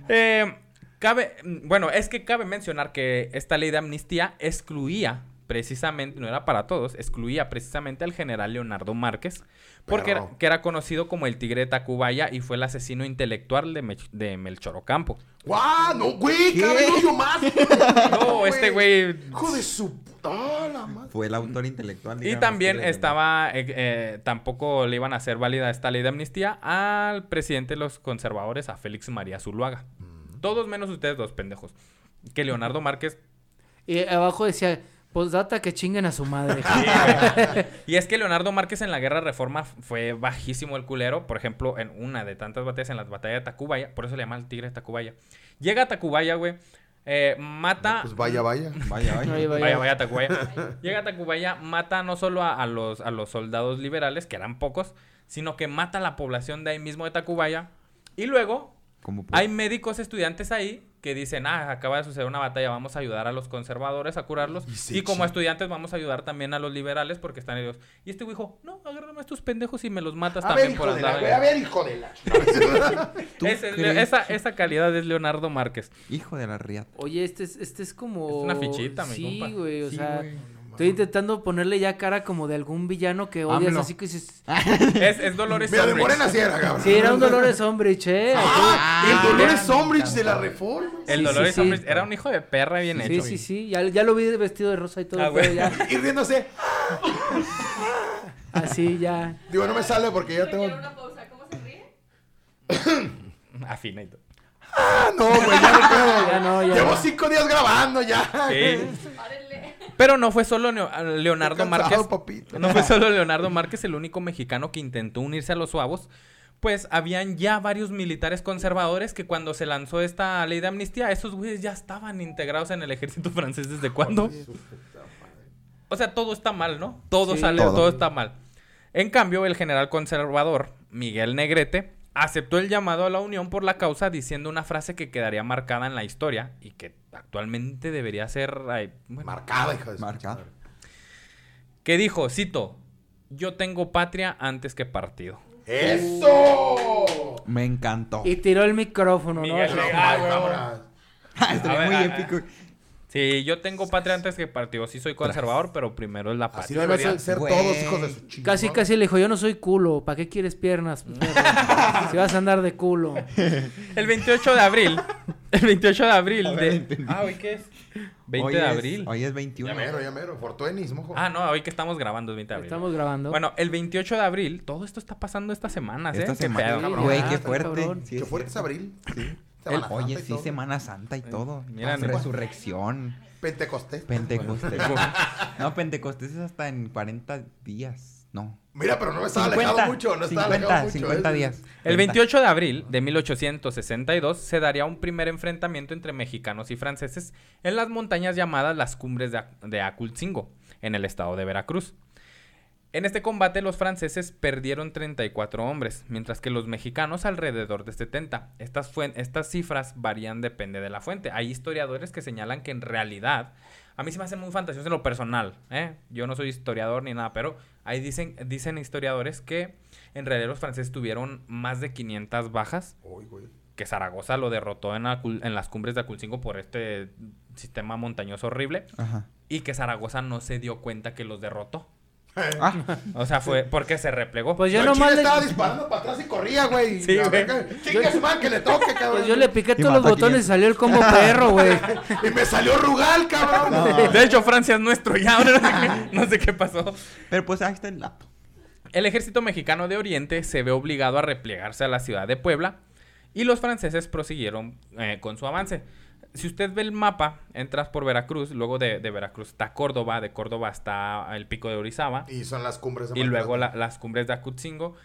Eh, cabe, bueno, es que cabe mencionar que esta ley de amnistía excluía precisamente, no era para todos, excluía precisamente al general Leonardo Márquez, porque era, que era conocido como el tigre de Tacubaya y fue el asesino intelectual de, Mech- de Melchor Ocampo. ¡Guau! ¡No, güey! ¿Qué? ¡Cabe hoyo más! No, este güey... Hijo de su... ¡Ah, la madre! Fue el autor intelectual. Y digamos, también que- estaba, eh, eh, tampoco le iban a hacer válida esta ley de amnistía al presidente de los conservadores, a Félix María Zuluaga. Todos menos ustedes dos pendejos. Que Leonardo Márquez Y abajo decía, posdata que chinguen a su madre. Y es que Leonardo Márquez en la Guerra Reforma fue bajísimo el culero. Por ejemplo, en una de tantas batallas, en la batalla de Tacubaya. Por eso le llaman el tigre de Tacubaya. Llega a Tacubaya, güey. eh, mata... Pues vaya, vaya. Vaya, vaya. Oye, Vaya, vaya, Tacubaya. Llega a Tacubaya, mata no solo a, a los, a los soldados liberales, que eran pocos, sino que mata a la población de ahí mismo de Tacubaya. Y luego Hay médicos estudiantes ahí que dicen, ah, acaba de suceder una batalla, vamos a ayudar a los conservadores a curarlos. Y como estudiantes vamos a ayudar también a los liberales porque están ellos. Y este güey dijo, no, agárrame a estos pendejos y me los matas A también ver, por de la... andar. güey, A ver, hijo de la... ¿tú Ese- crees? esa, esa calidad es Leonardo Márquez. Hijo de la riata. Oye, este es, este es como... Es una fichita, mi Sí, compa. güey, o Sí, sea... güey. Estoy intentando ponerle ya cara como de algún villano que odias, AMLO. así que dices... Es, es Dolores Mira, de Umbridge. morena sí era, cabrón. Sí, era un Dolores Umbridge, ¿eh? ¡Ah! Ah, el Dolores me Umbridge de la Reforma. El Sí, Dolores sí, sí. Umbridge era un hijo de perra bien Sí, hecho. sí, sí, ya, ya lo vi vestido de rosa y todo, Ah, pero ya, Y riéndose. así ya... Digo, no me sale porque ya tengo... Quiero una pausa. ¿Cómo se ríe? Afina y todo. Ah, no, güey, ya no puedo. Ya no, ya Llevo no. cinco días grabando ya. Sí. Párenle. Pero no fue solo Leonardo Márquez. No fue solo Leonardo Márquez el único mexicano que intentó unirse a los suavos. Pues habían ya varios militares conservadores que cuando se lanzó esta ley de amnistía, esos güeyes ya estaban integrados en el ejército francés desde cuándo. O sea, todo está mal, ¿no? Todo Sí. sale, Todo. todo está mal. En cambio, el general conservador, Miguel Negrete, aceptó el llamado a la unión por la causa diciendo una frase que quedaría marcada en la historia y que actualmente debería ser... bueno, Marcada, hija de Marcada. que dijo, cito, yo tengo patria antes que partido. ¡Eso! Me encantó. Y tiró el micrófono, ¿no? Miguel Así- No, Ay, ay, güey. cámara. Estaría A ver, muy épico. Sí, yo tengo patria antes que partido. Sí soy conservador, pero primero es la Así patria. deberían ser Güey. todos hijos de su chingada. Casi, casi le dijo, yo no soy culo, ¿para qué quieres piernas? Si vas a andar de culo. El 28 de abril. El 28 de abril A ver, de... entendí. Ah, ¿hoy qué es? 20 Hoy de es- abril. Hoy es Ya 21. mero, ya mero. Fortuenis, mojo. Ah, no, hoy que estamos grabando es 20 de abril. Estamos grabando. Bueno, el 28 de abril, todo esto está pasando estas semanas, ¿eh? Esta Qué semana. pedo. Güey, Ah, qué está fuerte. cabrón. Sí, Qué es fuerte es cierto. abril. Sí. Semana Oye, sí, todo. Semana Santa y todo. Mira. Resurrección. Pentecostés. Pentecostés. no, Pentecostés es hasta en 40 días. No. Mira, pero no me estaba alejado mucho. No estaba 50, alejado mucho. 50 ¿eh? días. El 28 de abril de 1862 se daría un primer enfrentamiento entre mexicanos y franceses en las montañas llamadas las cumbres de, Ac- de Acultzingo, en el estado de Veracruz. En este combate los franceses perdieron 34 hombres, mientras que los mexicanos alrededor de 70. Estas, estas cifras varían depende de la fuente. Hay historiadores que señalan que en realidad, a mí se me hace muy fantasioso en lo personal, ¿eh? yo no soy historiador ni nada, pero ahí dicen, dicen historiadores que en realidad los franceses tuvieron más de 500 bajas, que Zaragoza lo derrotó en, en las cumbres de Aculcingo por este sistema montañoso horrible, Ajá. y que Zaragoza no se dio cuenta que los derrotó. Ah, O sea, fue porque se replegó. Pues yo el nomás le, estaba disparando para atrás y corría, güey. Sí, güey. su madre que le toque, cabrón. pues yo le piqué Y todos los botones y 500. salió el combo perro, güey. Y me salió Rugal, cabrón. De hecho, Francia es nuestro ya. Ahora no sé qué, no sé qué pasó. pero pues ahí está el dato. El ejército mexicano de Oriente se ve obligado a replegarse a la ciudad de Puebla y los franceses prosiguieron eh, con su avance. Si usted ve el mapa, entras por Veracruz, luego de, de Veracruz está Córdoba, de Córdoba está el pico de Orizaba Y son las cumbres de y luego la- las cumbres de Acutzingo.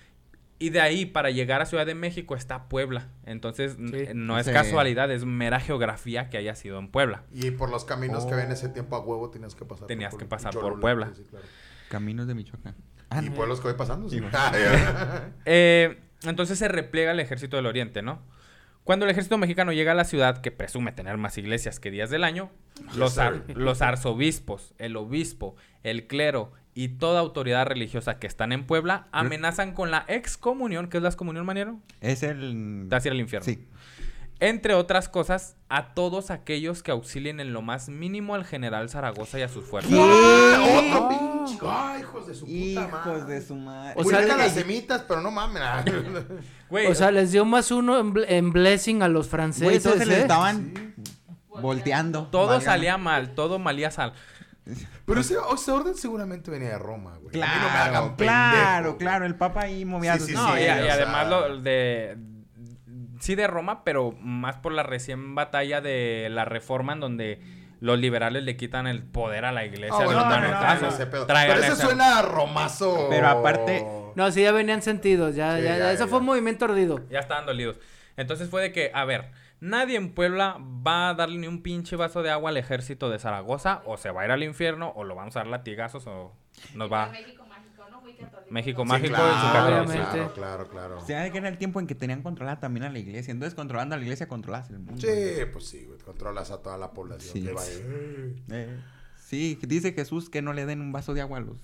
Y de ahí para llegar a Ciudad de México está Puebla. Entonces Sí. no es Sí. casualidad, es mera geografía que haya sido en Puebla. Y por los caminos que ven ese tiempo a huevo tenías que pasar. Tenías por- que pasar por Puebla. sí, claro. Caminos de Michoacán. Ah, y no. pueblos que voy pasando. sí. Sí, Eh, entonces se replega el ejército del Oriente, ¿no? Cuando el ejército mexicano llega a la ciudad, que presume tener más iglesias que días del año, los, ar- los arzobispos, el obispo, el clero y toda autoridad religiosa que están en Puebla amenazan con la excomunión, ¿qué es la excomunión, Maniero? Es el... Te vas a ir al infierno. Sí. Entre otras cosas, a todos aquellos que auxilien en lo más mínimo al general Zaragoza y a sus fuerzas. Otro pinche. ¡Ay, hijos de su puta Hijos madre! de su madre. O sea, ricas le- las semitas, pero no mames. Güey, O sea, les dio más uno en, ble- en blessing a los Güey, franceses, todos se les ¿eh? estaban volteando. todo salía mal, todo malía sal. Pero ese, ese orden seguramente venía de Roma, güey. No Claro, hagan claro, pendejo. claro. El papa ahí movía Sí, sus- sí, No, sí, y, y o sea- además lo de... Sí de Roma, pero más por la recién batalla de la Reforma en donde los liberales le quitan el poder a la iglesia. Ah, bueno, los no, no, no, ese pedo. Pero ese esa- suena a romazo. Pero aparte- No, sí, ya venían sentidos. Ya, Sí, ya, ya, ya. Eso ya. fue un movimiento ardido. Ya estaban dolidos. Entonces fue de que, a ver, nadie en Puebla va a darle ni un pinche vaso de agua al ejército de Zaragoza, o se va a ir al infierno, o lo vamos a dar latigazos, o nos va... México mágico, ¿no? Muy católico. México Sí, mágico claro, en su. Claro, claro, claro. O sea, que era el tiempo en que tenían controlada también a la iglesia. Entonces, controlando a la iglesia, controlas el mundo. Sí, pues sí, güey. Controlas a toda la población Sí. que va ahí. Eh, sí, dice Jesús que no le den un vaso de agua a los...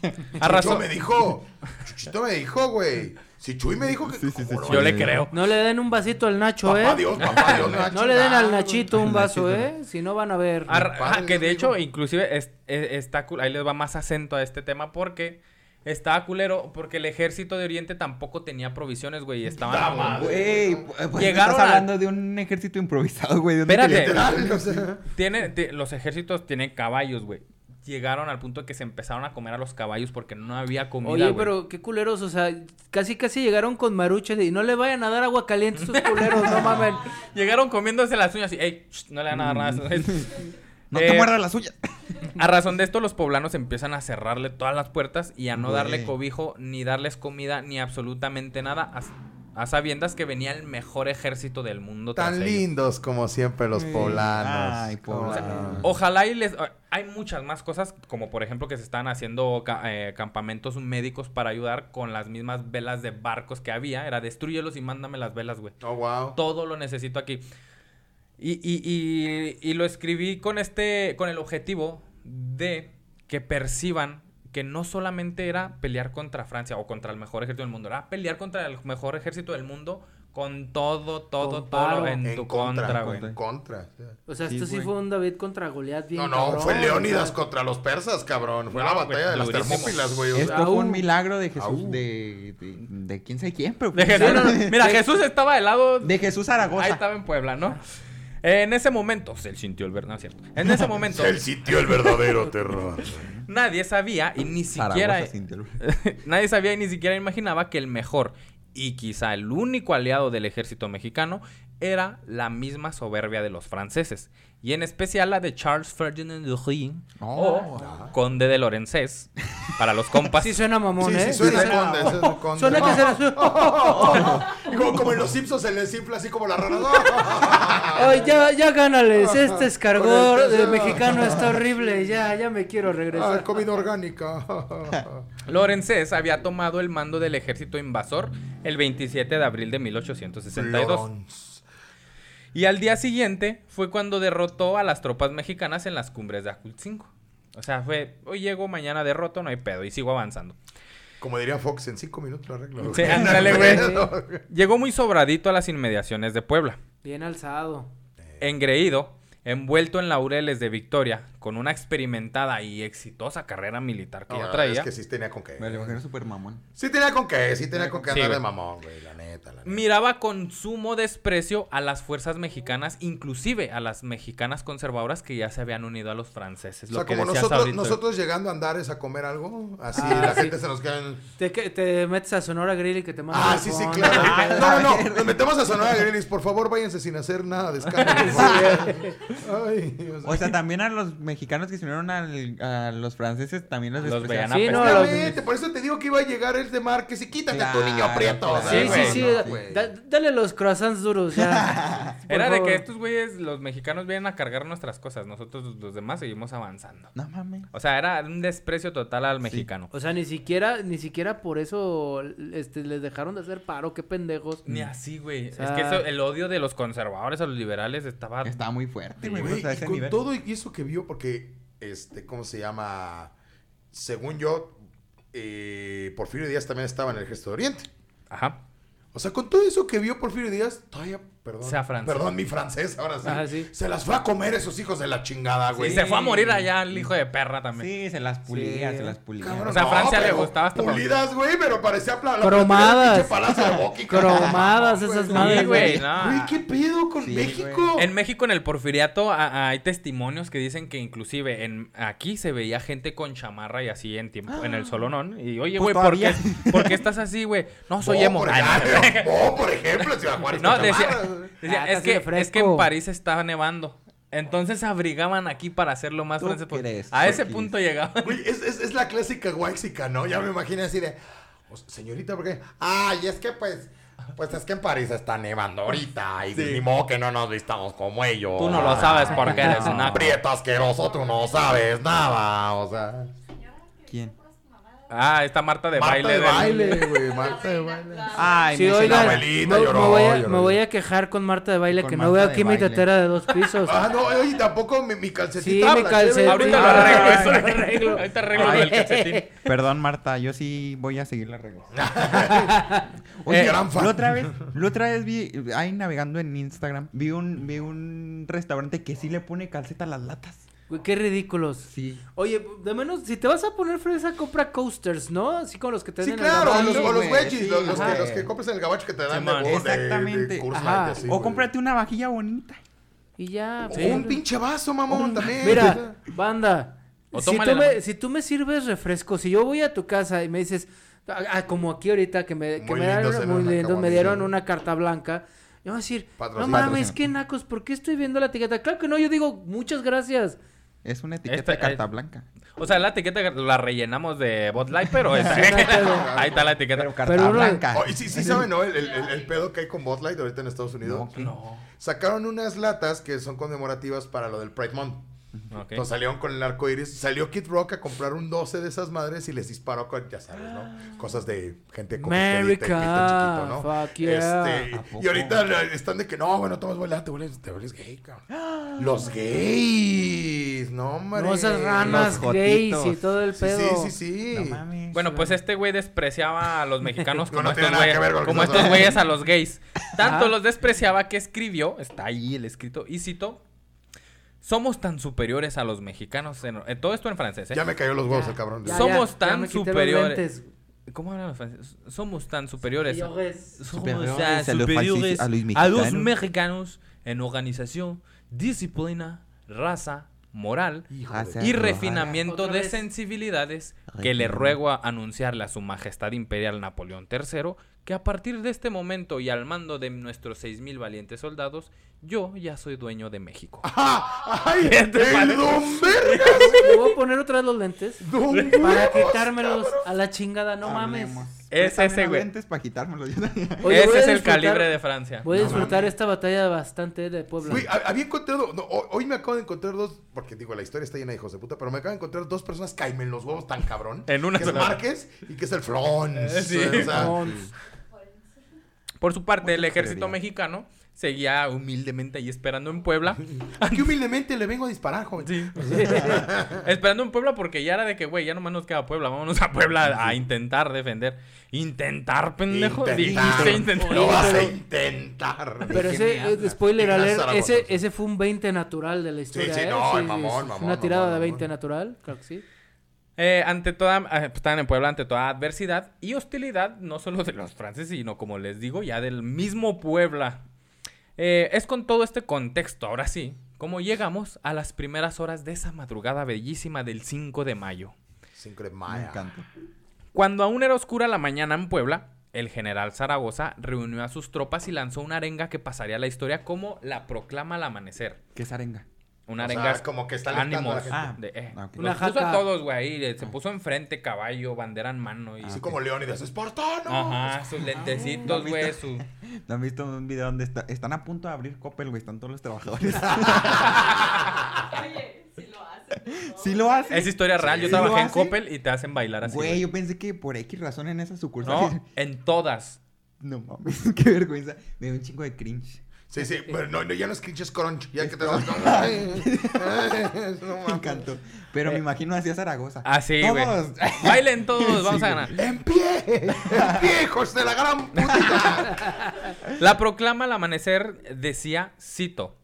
A razón- Chuchito me dijo. Chuchito me dijo, güey. Si Chuy me dijo que. Sí, sí, sí. Yo le creo. No le den un vasito al Nacho, Papá ¿eh? Dios, papá Dios. a No le den al Nachito un vaso, Nachito. ¿eh? Si no van a ver. Ah, ah, que de hecho, inclusive, es- es- está cool- ahí les va más acento a este tema porque estaba culero, porque el ejército de Oriente tampoco tenía provisiones, güey, y estaban... Güey, pues Llegaron estás a- hablando de un ejército improvisado, güey. ¿de dónde Espérate. o sea. Tiene, ti- los ejércitos tienen caballos, güey. Llegaron al punto de que se empezaron a comer a los caballos porque no había comida, Oye, pero qué culeros, o sea, casi casi llegaron con maruche de, y no le vayan a dar agua caliente a estos culeros, no mamen. Llegaron comiéndose las uñas y, ey, no le van a dar nada. No Eh, te muerdas las suyas. A razón de esto, los poblanos empiezan a cerrarle todas las puertas y a no darle cobijo, ni darles comida, ni absolutamente nada, a, a sabiendas que venía el mejor ejército del mundo. tras Tan ellos. lindos como siempre los poblanos. Ay, ¿Cómo poblanos. no? Ojalá y les... Hay muchas más cosas, como por ejemplo que se están haciendo ca- eh, campamentos médicos para ayudar con las mismas velas de barcos que había. Era destruyelos y mándame las velas, güey. Oh, wow. Todo lo necesito aquí. Y, y- y- y lo escribí con este, con el objetivo de que perciban que no solamente era pelear contra Francia o contra el mejor ejército del mundo, era pelear contra el mejor ejército del mundo con todo, todo, Con todo en, En tu contra, contra, güey. En contra. sí. O sea, Sí, esto sí güey. fue un David contra Goliat bien No, no, cabrón, fue o Leónidas sea, contra los persas, cabrón. Fue No, la güey, batalla de las durísimo. Termópilas, güey. Esto fue un milagro de Jesús, de, de, de quién sabe quién, pero De Jesús, era- no, no, mira, Jesús estaba del lado de Jesús Zaragoza. Ahí estaba en Puebla, ¿no? En ese momento, se sintió el verdad, ¿cierto? En ese momento, el verdadero terror. nadie sabía y ni siquiera... Zaragoza sintió el- nadie sabía y ni siquiera imaginaba que el mejor y quizá el único aliado del ejército mexicano era la misma soberbia de los franceses. Y en especial la de Charles Ferdinand de Rie Oh. o Conde de Lorenzés, para los compas. Sí suena mamón, Sí, ¿eh? sí, suena Sí conde, el conde. Suena que será... Y como, como en los Simpsons se les infla así como la rana. Ay, ya, ya gánales. Este escargor de mexicano está horrible. Ya, ya me quiero Ah, regresar. comida orgánica. Lorenzés había tomado el mando del ejército invasor el 27 de abril de 1862. Lorons. Y al día siguiente fue cuando derrotó a las tropas mexicanas en las cumbres de Acultzinco. O sea, fue, hoy llego, mañana derroto, no hay pedo, y sigo avanzando. Como diría Fox, en cinco minutos lo arreglo. Sí, ándale, güey. Llegó muy sobradito a las inmediaciones de Puebla. Bien alzado. Engreído, envuelto en laureles de victoria, con una experimentada y exitosa carrera militar que No, ya traía, Es que sí tenía con qué. Me lo imagino súper mamón. Sí tenía con qué, sí tenía con qué Sí, andar de mamón, güey, la neta, la neta. miraba con sumo desprecio a las fuerzas mexicanas, inclusive a las mexicanas conservadoras que ya se habían unido a los franceses. O Lo sea, que como nosotros, ahorita. nosotros llegando a Andares a comer algo, así Ah, la sí. gente se nos queda en... Te, que- te metes a Sonora Grill y que te mandan Ah, sí, sí, claro. No, no, no. Nos metemos a Sonora Grilis. Por favor, váyanse sin hacer nada de escándalo. Ay, Dios O sea, también a los mexicanos que se unieron al- a los franceses también los Los despreciaban. veían Sí, no, Exactamente, por eso te digo que iba a llegar el de Márquez y quítate tu niño prieto. claro. Sí, Sí, sí, güey, sí. no, da- güey. da- dale los croissants duros ya. Era de que estos güeyes, los mexicanos, vienen a cargar nuestras cosas. Nosotros, los demás, seguimos avanzando. No mames. O sea, era un desprecio total al mexicano. O sea, ni siquiera, ni siquiera por eso este, les dejaron de hacer paro, qué pendejos. Ni así, güey. O sea- Es que eso- el odio de los conservadores a los liberales estaba... Estaba muy fuerte, güey. Y con nivel. todo y eso que vio, porque, este, ¿cómo se llama? Según yo, eh, Porfirio Díaz también estaba en el Ejército de Oriente. Ajá. O sea, con todo eso que vio Porfirio Díaz, todavía, perdón. Sea francés. Perdón, mi francés, ahora sí. Ajá, sí. Se las fue a comer esos hijos de la chingada, Y güey. se fue a morir allá el hijo de perra también. Sí, se las pulía, Sí. se las pulía. Cabrón, O sea, a Francia le gustaba hasta Pulidas, güey, pero parecía pla- la Cromadas. Palacio de. Cromadas, esas güey. madres, Sí, güey, güey. ¿qué pedo con Sí, México? En México, en el porfiriato, a- a- hay testimonios que dicen que inclusive en aquí se veía gente con chamarra y así en tiempo, en el solonón. Y oye, Pues güey, ¿por, qué. ¿por qué estás así, güey? No, soy emo. Por no. ejemplo. No, decía. decía, Ah, es, que, es que en. París estaba nevando. Entonces abrigaban aquí para hacerlo más ¿Tú francés. porque crees, A ese punto llegaban. Güey, es, es, es la clásica guaxica, ¿no? Ya me imaginé así de, "O sea, señorita, ¿por qué? Ay, es que pues, pues es que en París está nevando ahorita y ni modo que no nos vistamos como ellos. Tú no lo sabes porque eres un prieto asqueroso, tú no sabes nada, o sea. ¿Quién? Ah, esta Marta de Marta baile. de baile, güey, Marta de baile. Ay, Sí, me me, abuelita me lloró, voy a, lloró. me voy a quejar con Marta de baile Con que Marta no veo aquí mi tetera de dos pisos. Ah, no, oye, tampoco mi, mi calcetita. Sí, me mi la calcetín. Ahorita lo arreglo, eso lo lo arreglo. Ahorita arreglo el calcetín. Perdón, Marta, yo sí voy a seguir la regla. Un Eh, gran fan. La otra vez, la otra vez vi, ahí navegando en Instagram, vi un, vi un restaurante que sí le pone calceta a las latas. Güey, qué ridículos. Sí. Oye, de menos, si te vas a poner fresa, compra coasters, ¿no? Así como los que te Sí, venden en claro, el los, o los wedgies, sí, los, los que, los que compras en el gabacho que te dan Simón. de, de, de, Exactamente. Ajá. Así, o güey. cómprate una vajilla bonita. Y ya. O un pinche vaso, mamón, también. Mira, banda. O Si tú, la me, si tú me sirves refresco, si yo voy a tu casa y me dices, ah, ah, como aquí ahorita que me, que Muy me dan lindos una- muy una lindos, me dieron una carta blanca, yo voy a decir, no mames, qué nacos, ¿por qué estoy viendo la etiqueta? Claro que no, yo digo, muchas gracias. Es una etiqueta Esta- de carta blanca. O sea, la etiqueta la rellenamos de Bot Light, pero esa- no ahí está la etiqueta. Pero carta Pero blanca. Oh, y sí, sí saben, ¿no? El, el, el- el pedo que hay con Bud Light ahorita en Estados Unidos. No. Sacaron unas latas que son conmemorativas para lo del Pride Month. Ok. Entonces salieron con el arco iris. Salió Kid Rock a comprar un 12 de esas madres y les disparó con, ya sabes, ¿no? Cosas de gente como America, chiquito, ¿no? fuck yeah. Este, y ahorita están de que no, bueno, tomas vuela, te vuelves, te vuelves gay, cabrón. Los gays, no, hombre. No esas ranas Los gays y todo el Sí, pedo. sí, sí, sí. No mames. Bueno, pues este güey despreciaba a los mexicanos No, como no estos güeyes, como estos a los gays. Tanto los despreciaba que escribió, está ahí el escrito, y cito, somos tan superiores a los mexicanos, en, en- todo esto en francés, ¿eh? Ya me cayó los huevos Ya, el cabrón. ya, Somos ya, tan superiores. ¿Cómo hablan los franceses? Somos tan superiores. Somos Superiores tan a los superiores a los a los mexicanos. en organización, disciplina, raza, moral y refinamiento de sensibilidades que le ruego a anunciarle a su majestad imperial Napoleón III que a partir de este momento y al mando de nuestros seis mil valientes soldados, yo ya soy dueño de México. ¡Ah! ¡Ay! ¿Qué te ¡El don vergas! Le voy a poner otra vez los lentes ¡Don para quitármelos a la chingada, no mames. Hablemos. Es Préstame ese, güey. lentes para quitármelos. Oye, Ese es el calibre de Francia. Voy a No disfrutar mames. esta batalla bastante de Puebla. Güey, ha- había encontrado. no, hoy me acabo de encontrar dos. Porque digo, la historia está llena de hijos de puta. Pero me acabo de encontrar dos personas caimen los huevos tan cabrón. En una Que es. Márquez y que es el Flons. Sí. O sea, Mons. Por su parte, el ejército mexicano seguía humildemente ahí esperando en Puebla. Aquí humildemente le vengo a disparar, joven. esperando en Puebla porque ya era de que, güey, ya nomás nos queda Puebla. Vámonos a Puebla a intentar defender. Intentar, pendejo. Intentar. Dijiste intentar. Lo vas a intentar. Pero ¿De qué ese, eh, spoiler alert, ese, sí. ese fue un 20 natural de la historia. sí, ¿eh? no, el Sí, mamón, Una tirada mamón, de 20 mamón. natural, claro que sí. Eh, ante toda, eh, estaban en Puebla ante toda adversidad y hostilidad, no solo de los franceses, sino como les digo, ya del mismo Puebla. Eh, es con todo este contexto, ahora sí, como llegamos a las primeras horas de esa madrugada bellísima del 5 de mayo. Cinco de Me Maya. encanta. Cuando aún era oscura la mañana en Puebla, el general Zaragoza reunió a sus tropas y lanzó una arenga que pasaría a la historia como la proclama al amanecer. ¿Qué es arenga? Una arenga es como que está a la ánimos. gente. de, eh, Ah, los puso a todos, güey, ahí, se puso enfrente, caballo, bandera en mano. Y, Así como Leónidas, ¡Espartano! Ajá, sus lentecitos, güey, su... ¿No han visto un video donde está- están a punto de abrir Coppel, güey? Están todos los trabajadores. Oye, si lo hacen. sí lo hacen. Es historia real, yo ¿Sí lo trabajé en? Coppel y te hacen bailar así. Güey, güey. yo pensé que por X razón en esa sucursal. No, en todas. No mames, qué vergüenza. Me dio un chingo de cringe. Sí, sí, pero no, no, ya no es es crunch. Ya que te das no Me encantó. Pero me imagino así a Zaragoza. Ah, sí, güey. Bailen todos, vamos Sí, a ganar. ¡En pie! ¡En pie, hijos de la gran puta! La proclama al amanecer decía, cito,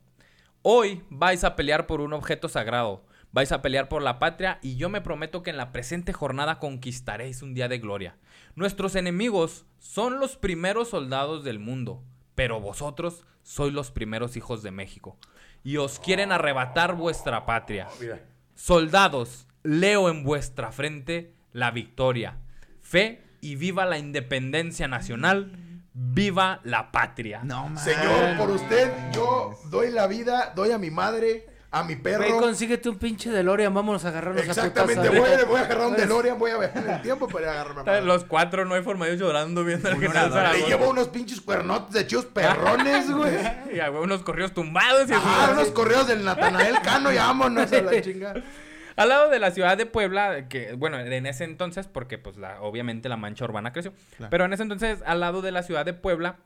Hoy vais a pelear por un objeto sagrado, vais a pelear por la patria y yo me prometo que en la presente jornada conquistaréis un día de gloria. Nuestros enemigos son los primeros soldados del mundo, pero vosotros sois los primeros hijos de México y os quieren arrebatar vuestra patria. Mira. Soldados, leo en vuestra frente la victoria, fe y viva la independencia nacional, viva la patria. No. Señor, por usted, yo doy la vida, doy a mi madre, a mi Güey, perro. consíguete un pinche DeLorean, vámonos a agarrarnos Exactamente, a putazos. voy, a- voy a agarrar un DeLorean, voy a viajar en el tiempo para agarrarme. Los cuatro no hay forma de ellos llorando viendo al Un general orador. Le Zaragoza. llevo unos pinches cuernotes de chivos perrones, güey. Y a güey, unos corridos tumbados y Ah, así. unos correos del Natanael Cano y vámonos a la chinga. Al lado de la ciudad de Puebla, que bueno, en ese entonces, porque pues la, obviamente la mancha urbana creció, Claro. pero en ese entonces, al lado de la ciudad de Puebla,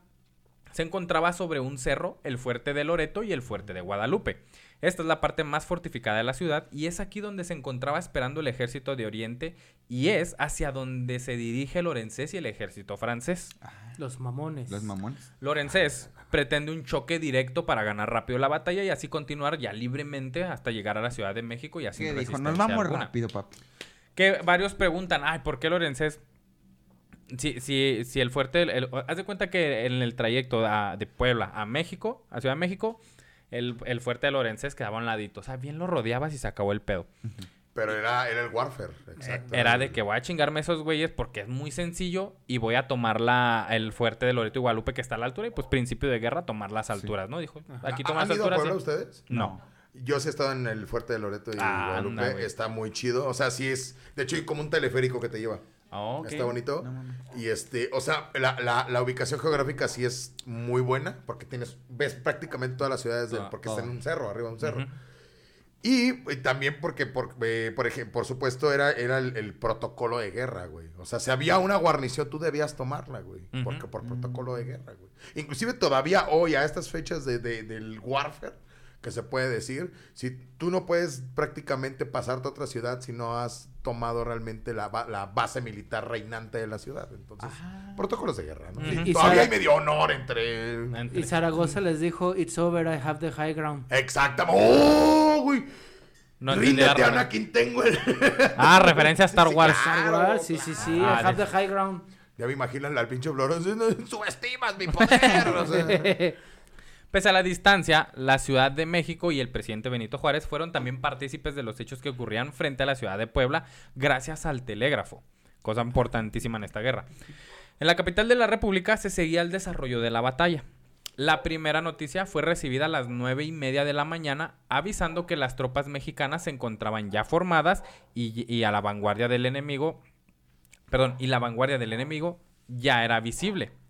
se encontraba sobre un cerro el fuerte de Loreto y el fuerte de Guadalupe. Esta es la parte más fortificada de la ciudad y es aquí donde se encontraba esperando el ejército de Oriente y es hacia donde se dirige Lorenzés y el ejército francés. Los mamones. Los mamones. Lorenzés pretende un choque directo para ganar rápido la batalla y así continuar ya libremente hasta llegar a la Ciudad de México y así Que dijo, nos vamos rápido, papi. Que varios preguntan, ay, ¿por qué Lorenzés? Si, si, si el fuerte, el- haz de cuenta que en el trayecto a- de Puebla a México, a Ciudad de México, el, el fuerte de Lorenzés quedaba a un ladito. O sea, bien lo rodeabas y se acabó el pedo. Pero era, era el Warfare, exacto. Era de que voy a chingarme a esos güeyes porque es muy sencillo y voy a tomar la, el fuerte de Loreto y Guadalupe que está a la altura y pues principio de guerra tomar las alturas, ¿no? Dijo, aquí ¿Han tomas ido a alturas. Puebla sí. ustedes? No. Yo sí he estado en el fuerte de Loreto y Ah, Guadalupe. anda, está muy chido. O sea, sí es. De hecho, hay como un teleférico que te lleva. Ah. Está bonito. No y este, o sea, la, la- la ubicación geográfica sí es muy buena. Porque tienes, ves prácticamente todas las ciudades, del- Ah, porque está en un cerro, arriba de un cerro. Y, y también porque, por, eh, por ejemplo, por supuesto, era, era el, el protocolo de guerra, güey. O sea, si había una guarnición, tú debías tomarla, güey. Porque por protocolo de guerra, güey. Inclusive todavía hoy, a estas fechas de, de- del warfare, que se puede decir, si tú no puedes prácticamente pasarte a otra ciudad si no has tomado realmente la, la base militar reinante de la ciudad. Entonces, protocolos de guerra, ¿no? Sí, Y todavía Sara- hay medio honor entre... Entre- Y Zaragoza les dijo, it's over, I have the high ground. Exactamente. ¡Oh, güey! No Ríndete, Anakin, tengo el... Ah, referencia a Star Sí, Wars. claro. Star Wars, sí, sí, sí, Ah, I have de- the high ground. Ya me imaginan al pinche Floro. Subestimas mi poder. o sea. Pese a la distancia, la Ciudad de México y el presidente Benito Juárez fueron también partícipes de los hechos que ocurrían frente a la ciudad de Puebla gracias al telégrafo, cosa importantísima en esta guerra. En la capital de la República se seguía el desarrollo de la batalla. La primera noticia fue recibida a las nueve y media de la mañana, avisando que las tropas mexicanas se encontraban ya formadas y, y a la vanguardia del enemigo, perdón, y la vanguardia del enemigo ya era visible.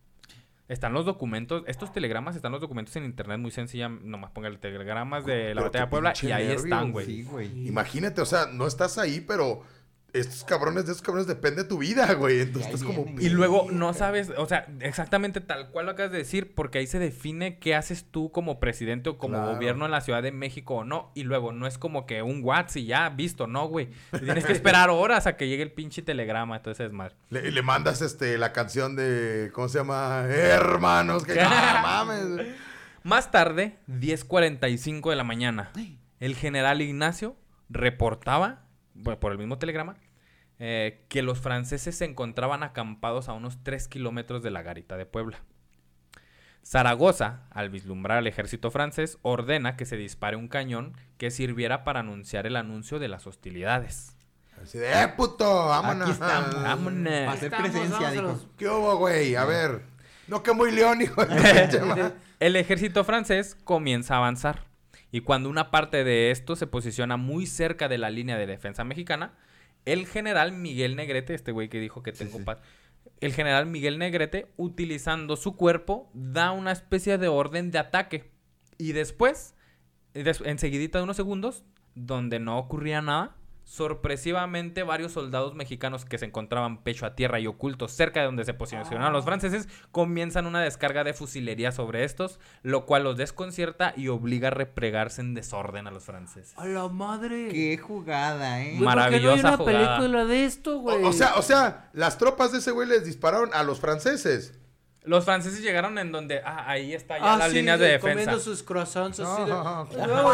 Están los documentos, estos telegramas están los documentos en internet muy sencilla, nomás pongan telegramas de la Pero batalla de Puebla y ahí nervios, están, güey. Sí, güey. Imagínate, o sea, no estás ahí, pero estos cabrones de estos cabrones depende tu vida, güey. Entonces estás como. Y luego no sabes, o sea, exactamente tal cual lo acabas de decir, porque ahí se define qué haces tú como presidente o como Claro. gobierno en la Ciudad de México o no. Y luego no es como que un WhatsApp y ya, visto, no, güey. Tienes que esperar horas a que llegue el pinche telegrama, entonces es madre. Le, le mandas este la canción de. ¿Cómo se llama? Hermanos, que no mames. Más tarde, 10.45 de la mañana, el general Ignacio reportaba, por el mismo telegrama, eh, que los franceses se encontraban acampados a unos 3 kilómetros de la garita de Puebla. Zaragoza, al vislumbrar al ejército francés, ordena que se dispare un cañón que sirviera para anunciar el anuncio de las hostilidades. Así de, ¡eh, puto! ¡Vámonos! Aquí estamos. Vámonos. Para hacer presencia, dijo. ¿Qué hubo, güey? A ver. No que muy león, hijo de. El ejército francés comienza a avanzar. Y cuando una parte de esto se posiciona muy cerca de la línea de defensa mexicana, el general Miguel Negrete, este güey que dijo que tengo sí. paz, el general Miguel Negrete, utilizando su cuerpo, da una especie de orden de ataque. Y después, des- enseguidita de unos segundos, donde no ocurría nada, sorpresivamente varios soldados mexicanos que se encontraban pecho a tierra y ocultos cerca de donde se posicionaron los franceses comienzan una descarga de fusilería sobre estos, lo cual los desconcierta y obliga a replegarse en desorden a los franceses. A la madre. Qué jugada, Güey, ¿eh? ¿por qué maravillosa no hay una jugada. película de esto, güey? O, o sea, o sea, las tropas de ese güey les dispararon a los franceses. Los franceses llegaron en donde, ah, ahí está ya Ah, las sí, líneas de Comiendo defensa. sus croissants así de... No,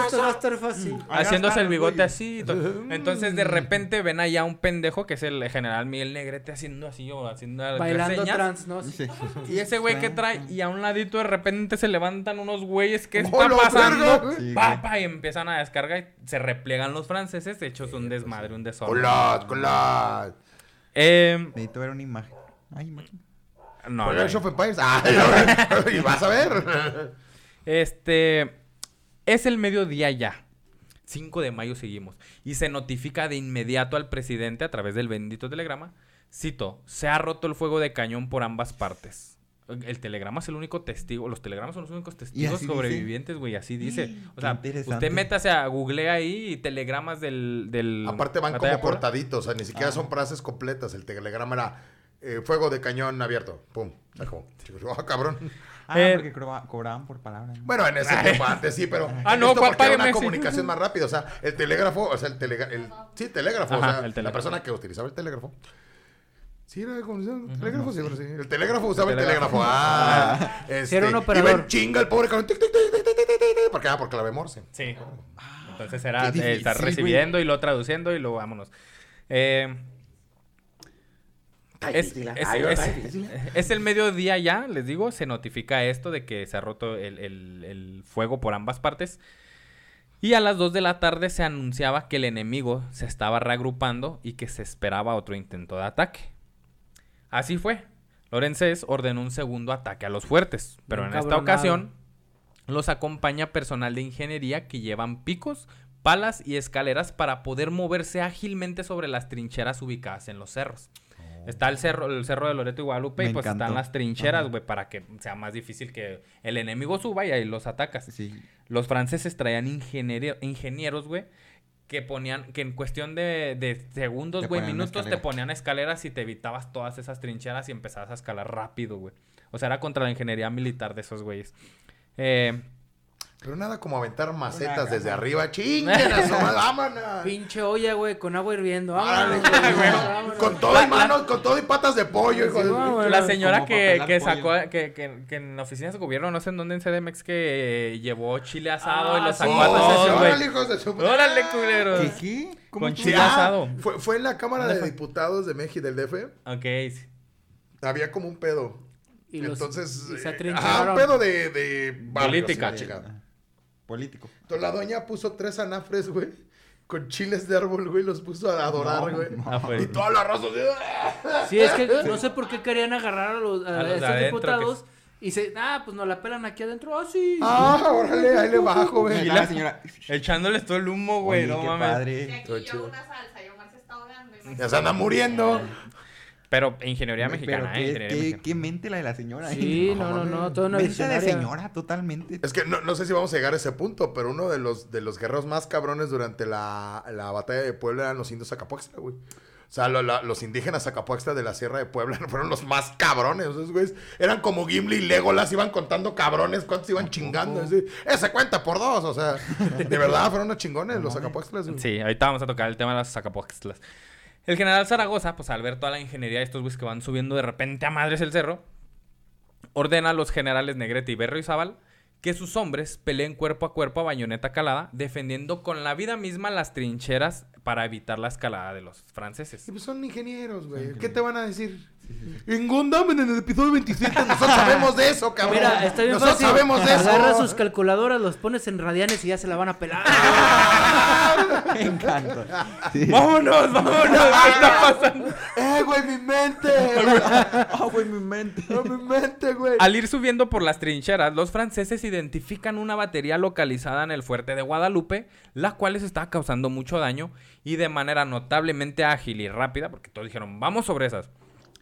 esto va a estar fácil. Haciéndose el bigote así. y todo. Entonces de repente ven allá un pendejo que es el general Miguel Negrete haciendo así o haciendo Bailando trans, ¿no? Sí. Y ese güey que trae, y a un ladito de repente se levantan unos güeyes, ¿qué está ¡Hola, pasando? Sí, Pa, güey. pa, y empiezan a descargar y se replegan los franceses, hechos un desmadre, un desorden. ¡Colas, colas! Eh, Necesito ver una imagen. Ay, imagen. No, Age of Empires. Ah, y vas a ver. Este es el mediodía ya. 5 de mayo seguimos. Y se notifica de inmediato al presidente a través del bendito telegrama. Cito, se ha roto el fuego de cañón por ambas partes. El telegrama es el único testigo, los telegramas son los únicos testigos sobrevivientes, güey, así dice. O sea, usted métase a Google ahí y telegramas del... del Aparte van como cortaditos, o sea, ni siquiera Ah. son frases completas. El telegrama era eh, fuego de cañón abierto. Pum. Oh, cabrón. Ah, eh, porque cobraban por palabra. Bueno, en ese tiempo antes sí, pero. Ah, no, esto era una comunicación más rápida. O sea, el telégrafo, o sea, el, telega, el sí, telégrafo. O sea, la persona que utilizaba el telégrafo. Sí, era como el telégrafo, sí, sí. El telégrafo usaba el telégrafo. Ah, este, era un operador. Iba en chinga el pobre cabrón. Porque, ah, por clave morse. Sí. Ah, entonces era estar recibiendo y lo traduciendo y luego vámonos. Eh es, es- es- es el mediodía ya, les digo, se notifica esto de que se ha roto el, el- el fuego por ambas partes. Y a las 2 de la tarde se anunciaba que el enemigo se estaba reagrupando y que se esperaba otro intento de ataque. Así fue. Lorenzés ordenó un segundo ataque a los fuertes, pero Bien en esta ocasión los acompaña personal de ingeniería que llevan picos, palas y escaleras para poder moverse ágilmente sobre las trincheras ubicadas en los cerros. Está el cerro, el cerro de Loreto y Guadalupe Me y pues encantó. están las trincheras, güey, para que sea más difícil que el enemigo suba y ahí los atacas. Sí. Los franceses traían ingeniero- ingenieros, güey, que ponían, que en cuestión de, de segundos, güey, minutos, te ponían escaleras y te evitabas todas esas trincheras y empezabas a escalar rápido, güey. O sea, era contra la ingeniería militar de esos güeyes. Eh, Pero nada como aventar macetas desde arriba. ¡Chinguen a su madre! ¡Vámonos! Pinche olla, güey, con agua hirviendo. Árale, Vámonos, güey, güey. vámonos. Con todo y manos, con todo y patas de pollo, hijo de- Sí, la señora que, que sacó, que, que, que en oficinas de gobierno, no sé en dónde en CDMX, que llevó chile asado y Ah, lo sí. sacó ¡Oh, a todos, órale, güey. hijos de su ¡Órale, culeros! ¿Qué? ¿Qué? ¿Cómo Con chile Ah, asado. Fue, fue en la Cámara ¿Dónde de fue? Diputados de México del DF. Ok, sí. Había como un pedo. Y Y los- Entonces, y se eh, ah, un pedo de, de barrios, Política. chingada. Político. Entonces, la doña puso tres anafres, güey. Con chiles de árbol, güey, los puso a adorar, güey. Y toda la raza Sí, es que no sé por qué querían agarrar a, los, a A los de estos adentro, diputados y se, ah, pues nos la pelan aquí adentro. Ah, sí. Ah, órale, ahí le bajo, Y güey. la señora. Echándoles todo el humo, güey, Oye, no qué mames. Padre. aquí yo una salsa y Omar se está ahogando. imagínate. Ya se anda muriendo. Pero ingeniería Pero mexicana, qué, eh, ingeniería qué- mexicana. qué mente la de la señora. Sí, ¿eh? no, no, no, toda una Mente de señora, totalmente. Es que no, no sé si vamos a llegar a ese punto, pero uno de los, de los guerreros más cabrones durante la, la batalla de Puebla eran los indios Zacapuaxtla, güey. O sea, lo- la- los indígenas Zacapuaxtla de la Sierra de Puebla fueron los más cabrones. Esos güeyes eran como Gimli y Legolas, iban contando cabrones, cuántos iban chingando. Así, Ese cuenta por dos, o sea, de verdad fueron unos chingones los Zacapuaxtlas. güey. Sí, ahorita vamos a tocar el tema de las Zacapoxtlas. El general Zaragoza, pues al ver toda la ingeniería de estos güeyes que van subiendo de repente a madres el cerro, ordena a los generales Negrete y Berro y Zabal que sus hombres peleen cuerpo a cuerpo a bañoneta calada, defendiendo con la vida misma las trincheras para evitar la escalada de los franceses. Y pues son ingenieros, güey. ¿Qué te van a decir? En Gundam, en el episodio 27, nosotros sabemos de eso, cabrón. Mira, está bien nosotros fácil. sabemos de eso. Agarra sus calculadoras, los pones en radianes y ya se la van a pelar. Me encanta. Sí. ¡Vámonos, vámonos! ¿Qué está pasando? ¡Eh, güey, mi mente! Ah, güey, mi mente. ¡Oh, mi mente, güey! Al ir subiendo por las trincheras, los franceses identifican una batería localizada en el fuerte de Guadalupe, la cual les estaba causando mucho daño y de manera notablemente ágil y rápida, porque todos dijeron, vamos sobre esas.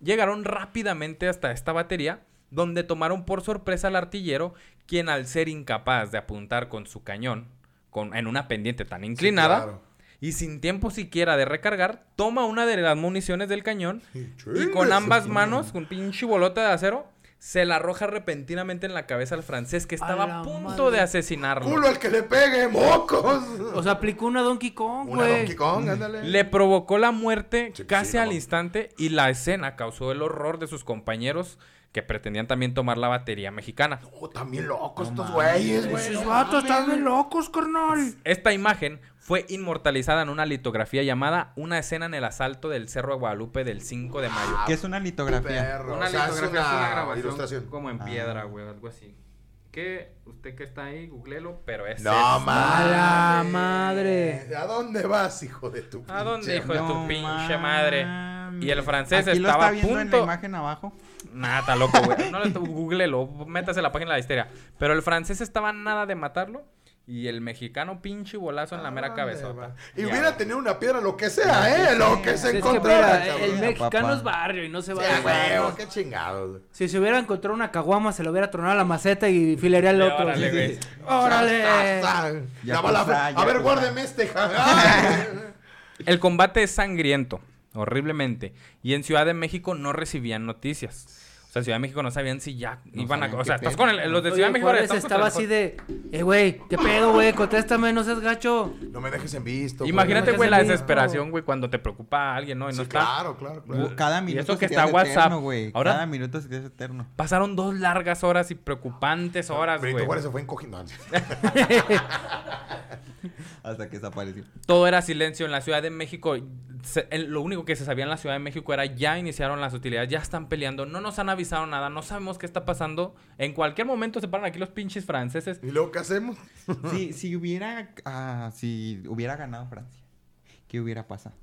Llegaron rápidamente hasta esta batería, donde tomaron por sorpresa al artillero, quien al ser incapaz de apuntar con su cañón con, en una pendiente tan inclinada, claro. y sin tiempo siquiera de recargar, toma una de las municiones del cañón y con ambas manos, con pinche bolota de acero, se la arroja repentinamente en la cabeza al francés que estaba a punto madre. de asesinarlo. ¡Culo al que le pegue, mocos! O sea, aplicó una Donkey Kong, Una güey. Donkey Kong, ándale. Le provocó la muerte Sí, casi sí, al instante y la escena causó el horror de sus compañeros que pretendían también tomar la batería mexicana. Oh, también locos estos güeyes, güey. Esos vatos están bien locos, carnal. Esta imagen fue inmortalizada en una litografía llamada Una escena en el asalto del Cerro de Guadalupe del 5 de mayo. ¿Qué es una litografía? Perro. Una o sea, es litografía es una una grabación ilustración. como en Ah. piedra, güey, algo así. Que usted que está ahí, googlelo, pero es No, eso. mames. A la madre. ¿A dónde vas, hijo de tu ¿A dónde, pinche hijo de tu No pinche madre? Y el francés Aquí lo estaba está a viendo en la punto- imagen abajo. Nada, está loco, güey. No lo googlelo, métase a la página de la histeria. Pero el francés estaba nada de matarlo y el mexicano pinche bolazo en la mera ¿A dónde cabezota. va? Y Ya. hubiera tenido una piedra, lo que sea, ¿eh? Lo que se Es que encontrara, mira, cabrón. el mexicano papá. es barrio y no se va Sí, a dejar, güey, ¿no? qué chingados. Si se hubiera encontrado una caguama, se le hubiera tronado la maceta y filería el Sí, otro. órale, güey. sí. ¡Órale! Ya Ya va la- A ya ver, guárdeme este. El combate es sangriento, horriblemente. Y en Ciudad de México no recibían noticias. O sea, Ciudad de México no sabían si ya No iban a... O sea, estás pedo. con el- los de Oye, Ciudad de México... Juárez estaba así de, eh, güey, ¿qué pedo, güey? Contéstame, no seas gacho. No me dejes en visto. Imagínate, güey, la desesperación, güey, cuando te preocupa a alguien, ¿no? Y no Sí, está... claro, claro, claro. Cada Y minuto eso que está WhatsApp. eterno, güey. Ahora- Cada minuto se te hace eterno. Pasaron dos largas horas y preocupantes horas, Benito güey. Juárez se fue encogiendo. Hasta que desapareció. Todo era silencio en la Ciudad de México. se- el- lo único que se sabía en la Ciudad de México era ya iniciaron las utilidades, ya están peleando, no nos han avisado nada, no sabemos qué está pasando. En cualquier momento se paran aquí los pinches franceses. ¿Y luego qué hacemos? Si, si hubiera ah, si hubiera ganado Francia, ¿qué hubiera pasado?